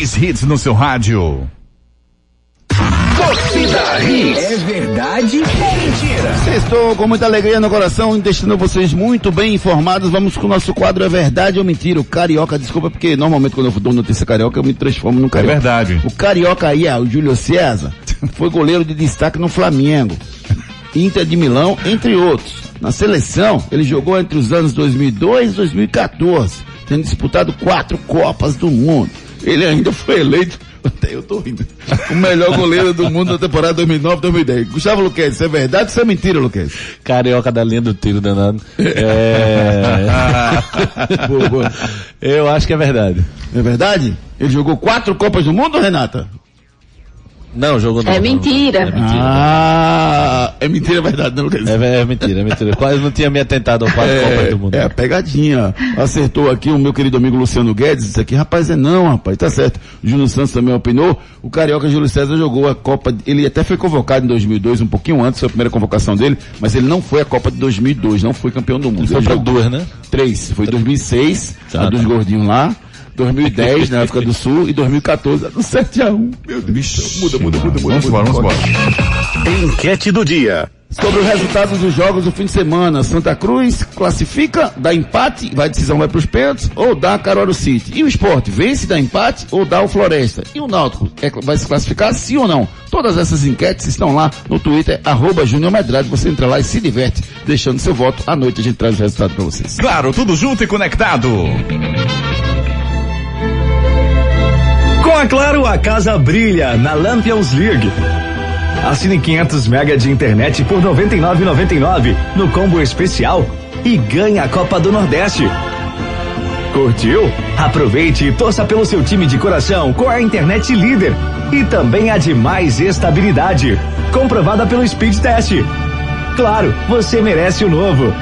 Mais hits no seu rádio. Torcida Hits. É verdade ou mentira? Estou com muita alegria no coração, deixando vocês muito bem informados. Vamos com o nosso quadro É Verdade ou Mentira? O Carioca, desculpa, porque normalmente quando eu dou notícia carioca, eu me transformo num carioca. É verdade. O Carioca aí, ah, o Júlio César, foi goleiro de destaque no Flamengo, Inter de Milão, entre outros. Na seleção, ele jogou entre os anos 2002 e 2014, tendo disputado quatro Copas do Mundo. Ele ainda foi eleito até eu tô rindo. O melhor goleiro do mundo na temporada 2009-2010. Gustavo Luquez, isso é verdade ou é mentira, Luquez? Carioca da linha do tiro danado. É... boa, boa. Eu acho que é verdade. É verdade? Ele jogou quatro Copas do Mundo, Renata? Não, jogou não. É mentira. É mentira. Ah, é mentira, é verdade, não, Luquez? É, é mentira, é mentira. Quase não tinha me atentado ao quatro Copas do Mundo. É, a pegadinha. Acertou aqui o meu querido amigo Luciano Guedes, disse aqui, rapaz, é não, rapaz, tá certo. O Júnior Santos também opinou. O Carioca Júlio César jogou a Copa, ele até foi convocado em 2002, um pouquinho antes, foi a primeira convocação dele, mas ele não foi a Copa de 2002, não foi campeão do mundo. Ele foi pra jogou duas, né? Três, foi 2006, Tá, a dos gordinhos lá. 2010 na África do Sul e 2014 no 7x1. Meu Deus, muda, muda, muda, muda. Vamos embora, vamos embora. Enquete do dia. Sobre os resultados dos jogos do fim de semana, Santa Cruz classifica, dá empate, vai decisão vai para os pênaltis, ou dá Caruaru City. E o esporte vence, dá empate, ou dá o Floresta. E o Náutico é, vai se classificar sim ou não? Todas essas enquetes estão lá no Twitter, arroba Júnior Medrado. Você entra lá e se diverte, deixando seu voto. À noite a gente traz o resultado para vocês. Claro, tudo junto e conectado. Com a Claro, a casa brilha na Lampions League. Assine 500 mega de internet por 99,99 no combo especial e ganhe a Copa do Nordeste. Curtiu? Aproveite e torça pelo seu time de coração com a internet líder e também a de mais estabilidade, comprovada pelo Speed Test. Claro, você merece o novo.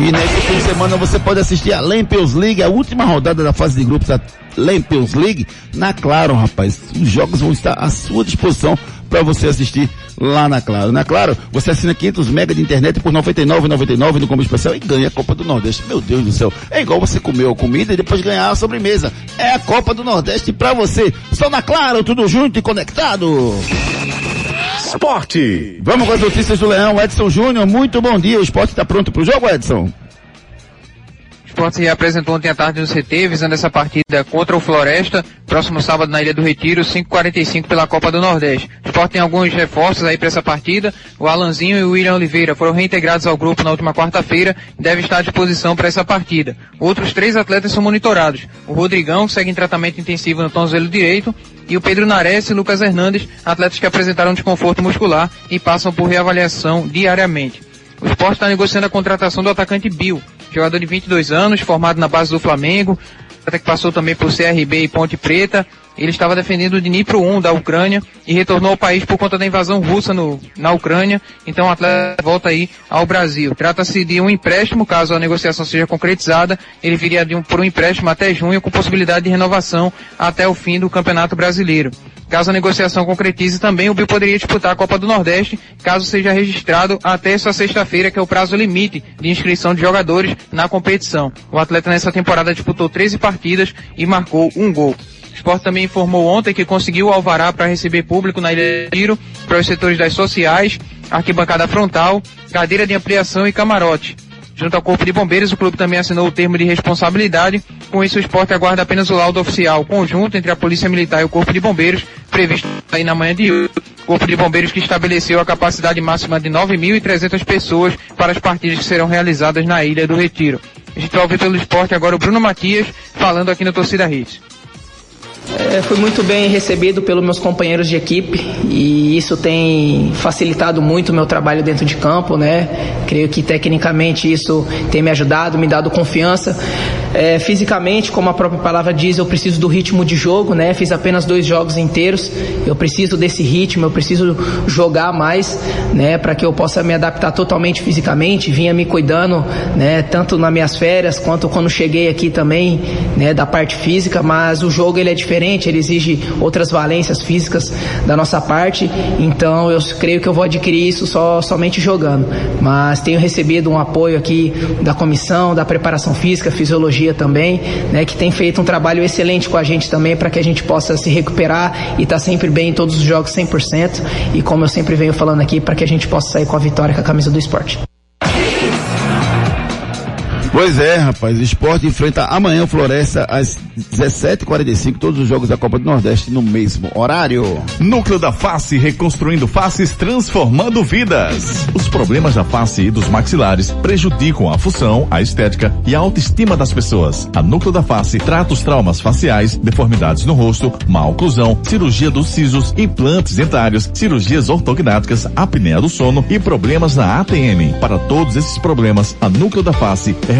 E nesse fim de semana você pode assistir a Lampions League, a última rodada da fase de grupos da Lampions League, na Claro, rapaz. Os jogos vão estar à sua disposição para você assistir lá na Claro. Na Claro, você assina 500 mega de internet por 99,99 no combo especial e ganha a Copa do Nordeste. Meu Deus do céu. É igual você comer a comida e depois ganhar a sobremesa. É a Copa do Nordeste para você. Só na Claro, tudo junto e conectado. Esporte. Vamos com as notícias do Leão. Edson Júnior, muito bom dia. O esporte está pronto para o jogo, Edson? Esporte se apresentou ontem à tarde no CT, visando essa partida contra o Floresta, próximo sábado na Ilha do Retiro, 5h45 pela Copa do Nordeste. O esporte tem alguns reforços aí para essa partida. O Alanzinho e o William Oliveira foram reintegrados ao grupo na última quarta-feira e devem estar à disposição para essa partida. Outros três atletas são monitorados. O Rodrigão, que segue em tratamento intensivo no tornozelo direito, e o Pedro Nares e Lucas Hernandes, atletas que apresentaram desconforto muscular e passam por reavaliação diariamente. O esporte está negociando a contratação do atacante Bill, jogador de 22 anos, formado na base do Flamengo, até que passou também por CRB e Ponte Preta. Ele estava defendendo o Dnipro 1 da Ucrânia e retornou ao país por conta da invasão russa no, na Ucrânia. Então o atleta volta aí ao Brasil. Trata-se de um empréstimo, caso a negociação seja concretizada. Ele viria um, por um empréstimo até junho, com possibilidade de renovação até o fim do Campeonato Brasileiro. Caso a negociação concretize também, o Bill poderia disputar a Copa do Nordeste, caso seja registrado até essa sexta-feira, que é o prazo limite de inscrição de jogadores na competição. O atleta nessa temporada disputou 13 partidas e marcou um gol. O esporte também informou ontem que conseguiu o alvará para receber público na Ilha de Tiro para os setores das sociais, arquibancada frontal, cadeira de ampliação e camarote. Junto ao Corpo de Bombeiros, o clube também assinou o termo de responsabilidade. Com isso, o esporte aguarda apenas o laudo oficial conjunto entre a Polícia Militar e o Corpo de Bombeiros, previsto aí na manhã de hoje. O Corpo de Bombeiros que estabeleceu a capacidade máxima de 9.300 pessoas para as partidas que serão realizadas na Ilha do Retiro. A gente vai ouvir pelo esporte agora o Bruno Matias falando aqui no Torcida Hits. É, fui muito bem recebido pelos meus companheiros de equipe e isso tem facilitado muito o meu trabalho dentro de campo, né? Creio que tecnicamente isso tem me ajudado, me dado confiança. É, fisicamente, como a própria palavra diz, eu preciso do ritmo de jogo, né? Fiz apenas dois jogos inteiros. Eu preciso desse ritmo, eu preciso jogar mais, né? Para que eu possa me adaptar totalmente fisicamente. Vinha me cuidando, né? Tanto nas minhas férias quanto quando cheguei aqui também, né? Da parte física, mas o jogo ele é diferente, ele exige outras valências físicas da nossa parte. Então eu creio que eu vou adquirir isso só somente jogando. Mas tenho recebido um apoio aqui da comissão, da preparação física, fisiologia também, né, que tem feito um trabalho excelente com a gente também para que a gente possa se recuperar e estar tá sempre bem em todos os jogos 100% e como eu sempre venho falando aqui, para que a gente possa sair com a vitória com a camisa do esporte. Pois é, rapaz. O esporte enfrenta amanhã o Floresta às 17h45, todos os jogos da Copa do Nordeste no mesmo horário. Núcleo da Face, reconstruindo faces, transformando vidas. Os problemas da face e dos maxilares prejudicam a função, a estética e a autoestima das pessoas. A Núcleo da Face trata os traumas faciais, deformidades no rosto, má oclusão, cirurgia dos sisos, implantes dentários, cirurgias ortognáticas, apneia do sono e problemas na ATM. Para todos esses problemas, a Núcleo da Face é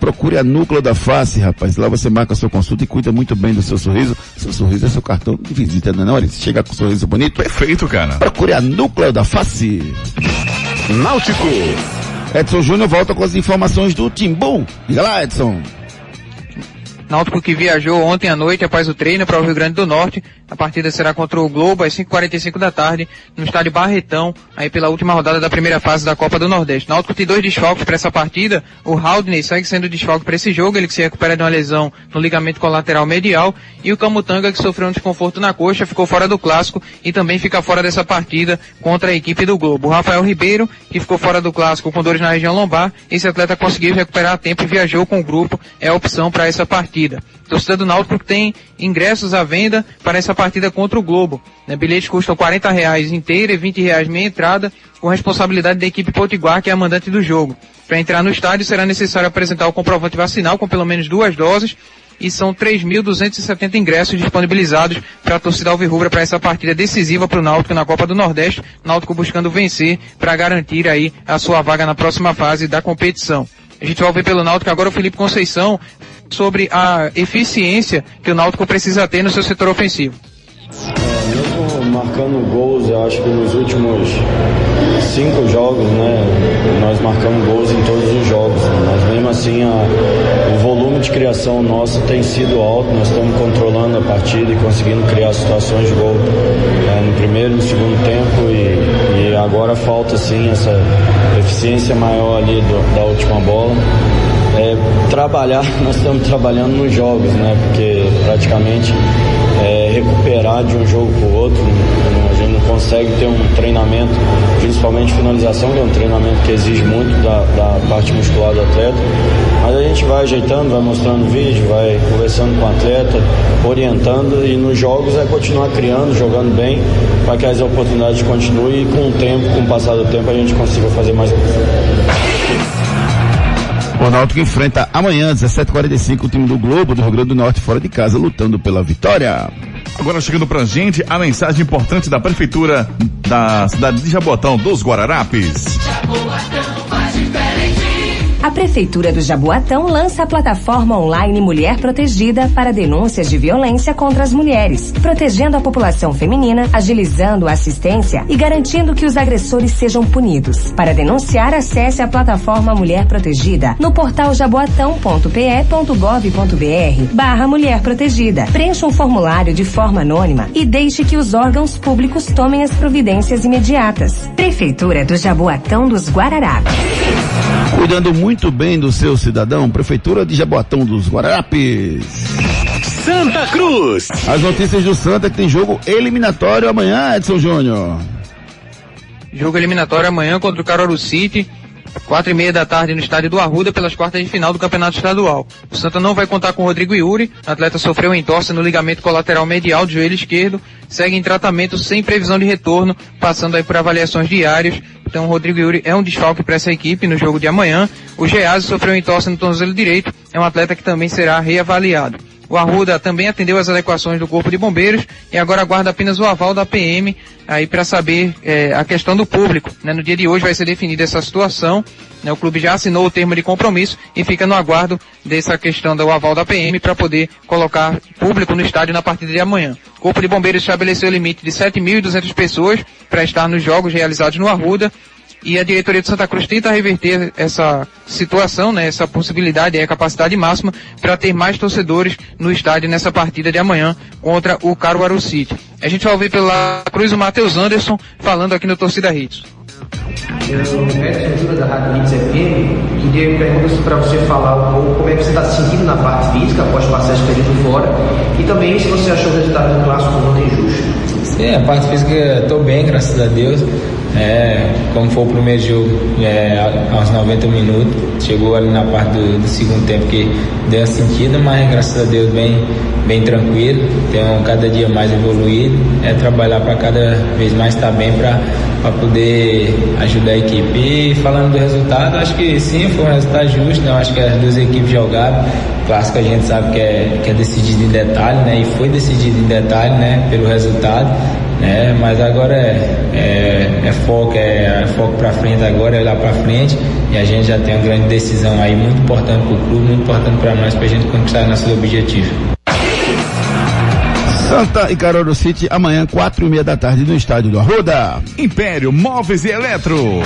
procure a Núcleo da Face, rapaz. Lá você marca a sua consulta e cuida muito bem do seu sorriso. Seu sorriso é seu cartão de visita, não é? Olha, você chega com um sorriso bonito. Perfeito, cara. Procure a Núcleo da Face. Náutico. Edson Júnior volta com as informações do Timbum. Diga lá, Edson. Náutico que viajou ontem à noite após o treino para o Rio Grande do Norte. A partida será contra o Globo às 5h45 da tarde no estádio Barretão, aí pela última rodada da primeira fase da Copa do Nordeste. Náutico tem dois desfalques para essa partida. O Haldney segue sendo desfalque para esse jogo, ele que se recupera de uma lesão no ligamento colateral medial. E o Camutanga que sofreu um desconforto na coxa, ficou fora do clássico e também fica fora dessa partida contra a equipe do Globo. O Rafael Ribeiro, que ficou fora do clássico com dores na região lombar, esse atleta conseguiu recuperar a tempo e viajou com o grupo, é a opção para essa partida partida. Torcida do Náutico tem ingressos à venda para essa partida contra o Globo. Né? Bilhetes custam 40 reais inteira e 20 reais meia entrada, com responsabilidade da equipe Potiguar, que é a mandante do jogo. Para entrar no estádio será necessário apresentar o comprovante vacinal com pelo menos duas doses e são 3.270 ingressos disponibilizados para a torcida alvirrubra para essa partida decisiva para o Náutico na Copa do Nordeste. Náutico buscando vencer para garantir aí a sua vaga na próxima fase da competição. A gente vai ouvir pelo Náutico agora o Felipe Conceição sobre a eficiência que o Náutico precisa ter no seu setor ofensivo. Mesmo marcando gols, eu acho que nos últimos cinco jogos, né, nós marcamos gols em todos os jogos, mas mesmo assim a, o volume de criação nosso tem sido alto, nós estamos controlando a partida e conseguindo criar situações de gol é, no primeiro e no segundo tempo e agora falta sim essa eficiência maior ali do, da última bola é, trabalhar, nós estamos trabalhando nos jogos, né? Porque praticamente é, recuperar de um jogo para o outro, consegue ter um treinamento, principalmente finalização, que é um treinamento que exige muito da, da parte muscular do atleta. Mas a gente vai ajeitando, vai mostrando vídeo, vai conversando com o atleta, orientando e nos jogos é continuar criando, jogando bem, para que as oportunidades continuem e com o tempo, com o passar do tempo, a gente consiga fazer mais o Náutico enfrenta amanhã, 17h45, o time do Globo do Rio Grande do Norte, fora de casa, lutando pela vitória. Agora chegando pra gente, a mensagem importante da Prefeitura da cidade de Jabotão dos Guararapes. A Prefeitura do Jaboatão lança a plataforma online Mulher Protegida para denúncias de violência contra as mulheres, protegendo a população feminina, agilizando a assistência e garantindo que os agressores sejam punidos. Para denunciar, acesse a plataforma Mulher Protegida no portal jaboatão.pe.gov.br barra Mulher Protegida. Preencha um formulário de forma anônima e deixe que os órgãos públicos tomem as providências imediatas. Prefeitura do Jaboatão dos Guararapes. Cuidando muito bem do seu cidadão, Prefeitura de Jaboatão dos Guararapes. Santa Cruz. As notícias do Santa que tem jogo eliminatório amanhã, Edson Júnior. Jogo eliminatório amanhã contra o Caruaru City. Quatro e meia da tarde no estádio do Arruda pelas quartas de final do Campeonato Estadual. O Santa não vai contar com Rodrigo Yuri. O atleta sofreu entorse no ligamento colateral medial do joelho esquerdo. Segue em tratamento sem previsão de retorno, passando aí por avaliações diárias. Então o Rodrigo Yuri é um desfalque para essa equipe no jogo de amanhã. O Geazi sofreu entorse no tornozelo direito. É um atleta que também será reavaliado. O Arruda também atendeu as adequações do Corpo de Bombeiros e agora aguarda apenas o aval da PM aí para saber é, a questão do público. Né? No dia de hoje vai ser definida essa situação. Né? O clube já assinou o termo de compromisso e fica no aguardo dessa questão do aval da PM para poder colocar público no estádio na partida de amanhã. O Corpo de Bombeiros estabeleceu o limite de 7.200 pessoas para estar nos jogos realizados no Arruda e a diretoria de Santa Cruz tenta reverter essa situação, né, essa possibilidade, a capacidade máxima para ter mais torcedores no estádio nessa partida de amanhã contra o Caruaru City. A gente vai ouvir pela Cruz o Matheus Anderson falando aqui no Torcida Hits. Eu, Edson Jura da Rádio Hits FM, queria perguntar para você falar um pouco como é que você está se sentindo na parte física após passar esse período fora e também se você achou o resultado do clássico ontem justo. Sim, a parte física estou bem, graças a Deus. É, como foi o primeiro jogo, é, aos 90 minutos, chegou ali na parte do, do, segundo tempo que deu a sentida, mas graças a Deus bem, bem tranquilo, tenho cada dia mais evoluído, é trabalhar para cada vez mais estar bem para poder ajudar a equipe. E falando do resultado, acho que sim, foi um resultado justo, né? acho que as duas equipes jogaram, clássico a gente sabe que é, que é decidido em detalhe, né? E foi decidido em detalhe, né? Pelo resultado né? Mas agora é, é, é foco, é, é foco para frente agora, é olhar para frente e a gente já tem uma grande decisão aí muito importante para o clube, muito importante para nós para a gente conquistar nossos objetivos. Santa e Carol City amanhã, quatro e meia da tarde no estádio do Arruda. Império Móveis e Eletro.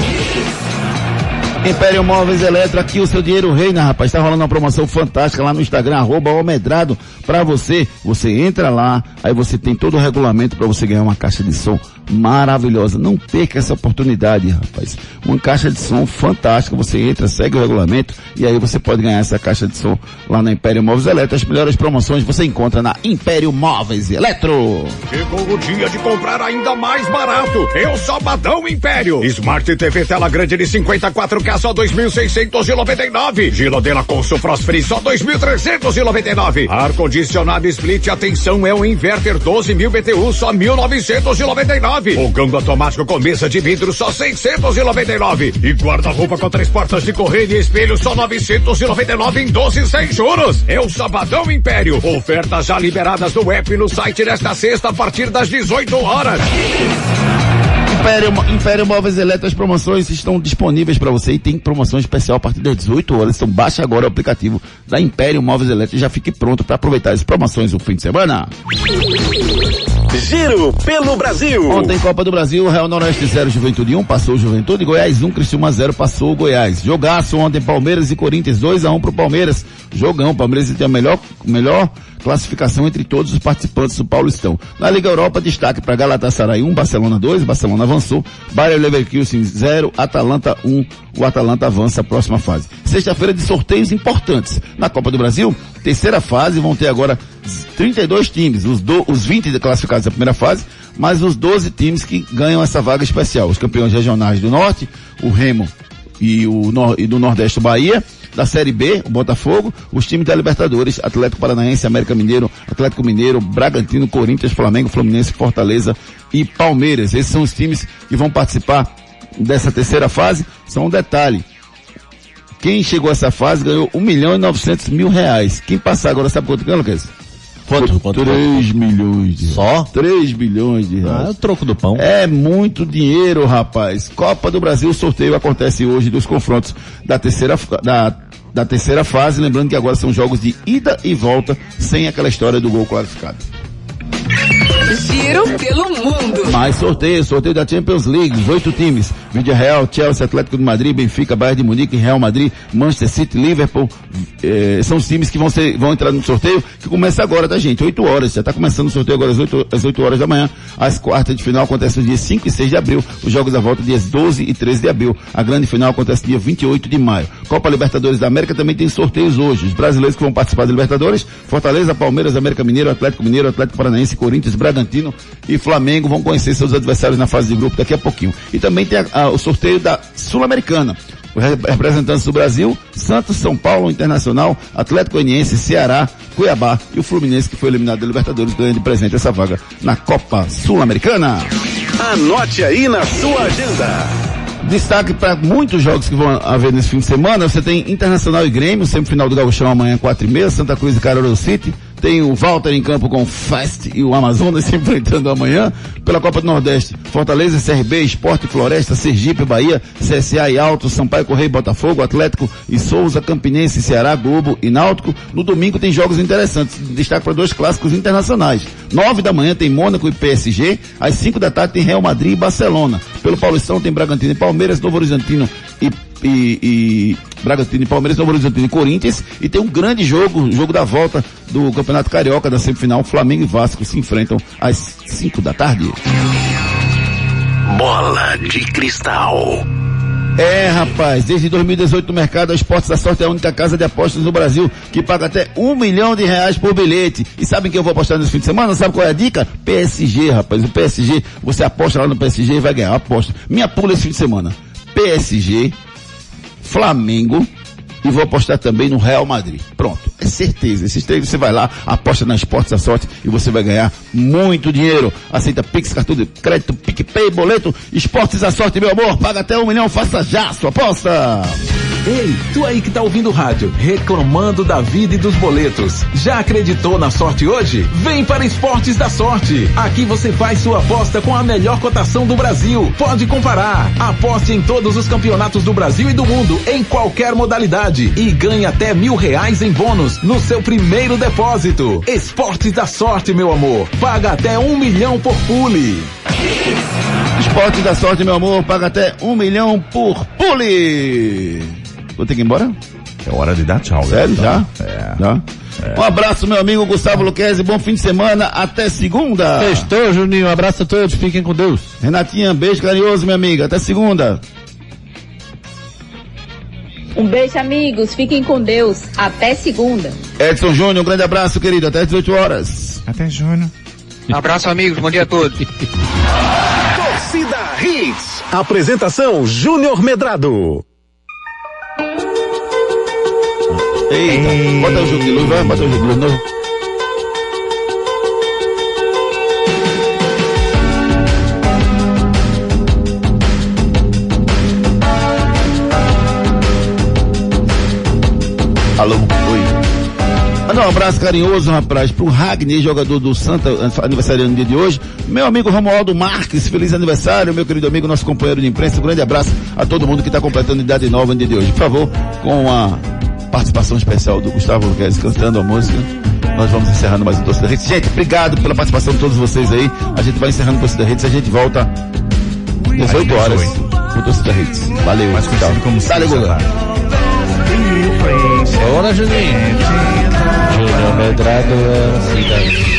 Império Móveis Eletro, aqui o seu dinheiro reina, rapaz. Tá rolando uma promoção fantástica lá no Instagram, arroba Almedrado, pra você. Você entra lá, aí você tem todo o regulamento para você ganhar uma caixa de som maravilhosa. Não perca essa oportunidade, rapaz. Uma caixa de som fantástica. Você entra, segue o regulamento e aí você pode ganhar essa caixa de som lá na Império Móveis Eletro. As melhores promoções você encontra na Império Móveis Eletro. Chegou o dia de comprar ainda mais barato. É o Sabadão Império. Smart TV tela grande de 54K só 2.699. Geladeira com Frost Free só 2.399. Ar condicionado Split atenção é o inverter 12 mil BTU só 1.999. O gango automático com mesa de vidro só 699. E guarda-roupa com três portas de correio e espelho só 999 em 12 sem juros. É o Sabadão Império. Ofertas já liberadas no app e no site nesta sexta a partir das 18 horas. Império, Império Móveis Eletro, as promoções estão disponíveis para você e tem promoção especial a partir das 18 horas. Então baixe agora o aplicativo da Império Móveis Eletro e já fique pronto para aproveitar as promoções no fim de semana. Giro pelo Brasil. Ontem Copa do Brasil, Real Noroeste 0, Juventude 1, passou o Juventude, Goiás 1, Criciúma 0, passou o Goiás. Jogaço ontem Palmeiras e Corinthians 2 a 1 pro Palmeiras. Jogão, Palmeiras tem a melhor, melhor classificação entre todos os participantes do Paulistão. Na Liga Europa, destaque para Galatasaray 1, Barcelona 2, Barcelona avançou, Bayer Leverkusen 0, Atalanta 1, o Atalanta avança à próxima fase. Sexta-feira de sorteios importantes. Na Copa do Brasil, terceira fase, vão ter agora 32 times, os, do, os 20 classificados da primeira fase, mais os 12 times que ganham essa vaga especial. Os campeões regionais do Norte, o Remo e, o, e do Nordeste, Bahia, da Série B, o Botafogo, os times da Libertadores, Atlético Paranaense, América Mineiro, Atlético Mineiro, Bragantino, Corinthians, Flamengo, Fluminense, Fortaleza e Palmeiras. Esses são os times que vão participar dessa terceira fase. Só um detalhe. Quem chegou a essa fase ganhou 1 milhão e 900 mil reais. Quem passar agora sabe quanto ganha, Lucas? Quanto? quanto 3 milhões de reais. Só? 3 milhões de reais. Ah, é o troco do pão. É muito dinheiro, rapaz. Copa do Brasil, o sorteio acontece hoje dos confrontos da terceira, da, da terceira fase. Lembrando que agora são jogos de ida e volta, sem aquela história do gol classificado. Giro pelo mundo. Mais sorteio, sorteio da Champions League, oito times. Vídeo Real, Chelsea, Atlético de Madrid, Benfica, Bayern de Munique, Real Madrid, Manchester City, Liverpool. Eh, são os times que vão, ser, vão entrar no sorteio, que começa agora, tá gente? 8 horas. Já está começando o sorteio agora às 8, às 8 horas da manhã. As quartas de final acontecem nos dias 5 e 6 de abril. Os jogos da volta dias 12 e 13 de abril. A grande final acontece dia 28 de maio. Copa Libertadores da América também tem sorteios hoje. Os brasileiros que vão participar da Libertadores, Fortaleza, Palmeiras, América Mineiro, Atlético Mineiro, Atlético Paranaense, Corinthians, Bragantino e Flamengo vão conhecer seus adversários na fase de grupo daqui a pouquinho. E também tem a, a, o sorteio da Sul-Americana. Os representantes do Brasil, Santos, São Paulo, Internacional, Atlético Goianiense, Ceará, Cuiabá e o Fluminense que foi eliminado da Libertadores ganhando de presente essa vaga na Copa Sul-Americana. Anote aí na sua agenda. Destaque para muitos jogos que vão haver nesse fim de semana. Você tem Internacional e Grêmio, sempre final do Gauchão amanhã, quatro e meia, Santa Cruz e Carol City. Tem o Walter em campo com o Fast e o Amazonas se enfrentando amanhã. Pela Copa do Nordeste, Fortaleza, CRB, Esporte, Floresta, Sergipe, Bahia, CSA e Alto, Sampaio Correio, Botafogo, Atlético e Souza, Campinense, Ceará, Globo e Náutico. No domingo tem jogos interessantes. Destaque para dois clássicos internacionais. Nove da manhã tem Mônaco e PSG. Às cinco da tarde tem Real Madrid e Barcelona. Pelo Paulistão tem Bragantino e Palmeiras, Novo Horizontino e e, e Bragantino e Palmeiras, Novo Horizontino e Corinthians. E tem um grande jogo, jogo da volta do Campeonato Carioca da semifinal. Flamengo e Vasco se enfrentam às 5 da tarde. Bola de cristal. É, rapaz, desde 2018 no mercado, a Esportes da Sorte é a única casa de apostas no Brasil que paga até um milhão de reais por bilhete. E sabem que eu vou apostar nesse fim de semana? Sabe qual é a dica? PSG, rapaz. O PSG, você aposta lá no PSG e vai ganhar. Aposta. Minha pula esse fim de semana. PSG, Flamengo e vou apostar também no Real Madrid. Pronto, é certeza. Esses três você vai lá, aposta na Esportes da Sorte e você vai ganhar muito dinheiro. Aceita Pix, cartão de crédito, PicPay, boleto, Esportes da Sorte, meu amor. Paga até um milhão, faça já a sua aposta. Ei, tu aí que tá ouvindo o rádio, reclamando da vida e dos boletos. Já acreditou na sorte hoje? Vem para Esportes da Sorte. Aqui você faz sua aposta com a melhor cotação do Brasil. Pode comparar. Aposte em todos os campeonatos do Brasil e do mundo, em qualquer modalidade. E ganhe até mil reais em bônus no seu primeiro depósito. Esportes da Sorte, meu amor. Paga até um milhão por pule. Esporte da sorte, meu amor, paga até um milhão por pule. Vou ter que ir embora? É hora de dar tchau, né? Sério, já? É. Já? Um abraço, meu amigo Gustavo Luquezzi, bom fim de semana, até segunda. Sextou, Juninho, um abraço a todos, fiquem com Deus. Renatinha, beijo carinhoso, minha amiga, até segunda. Um beijo, amigos. Fiquem com Deus. Até segunda. Edson Júnior, um grande abraço, querido, até 18 horas. Até Júnior. Abraço, amigos. Bom dia a todos. Torcida Hits. Apresentação Júnior Medrado. Eita, bota o jogo de luz, vai, bota o jogo de luz novo. Mandar um abraço carinhoso, rapaz, pro Ragnar, jogador do Santa, aniversário no dia de hoje. Meu amigo Romualdo Marques, feliz aniversário, meu querido amigo, nosso companheiro de imprensa. Um grande abraço a todo mundo que está completando idade nova no dia de hoje. Por favor, com a participação especial do Gustavo Luquez cantando a música. Nós vamos encerrando mais um Torcida Redes. Gente, obrigado pela participação de todos vocês aí. A gente vai encerrando o Torcida Redes. A gente volta 18 horas com Torcida Redes. Valeu. Mais conhecido como Valeu, Guga. Bora, Juninho. Medrado é a cidade.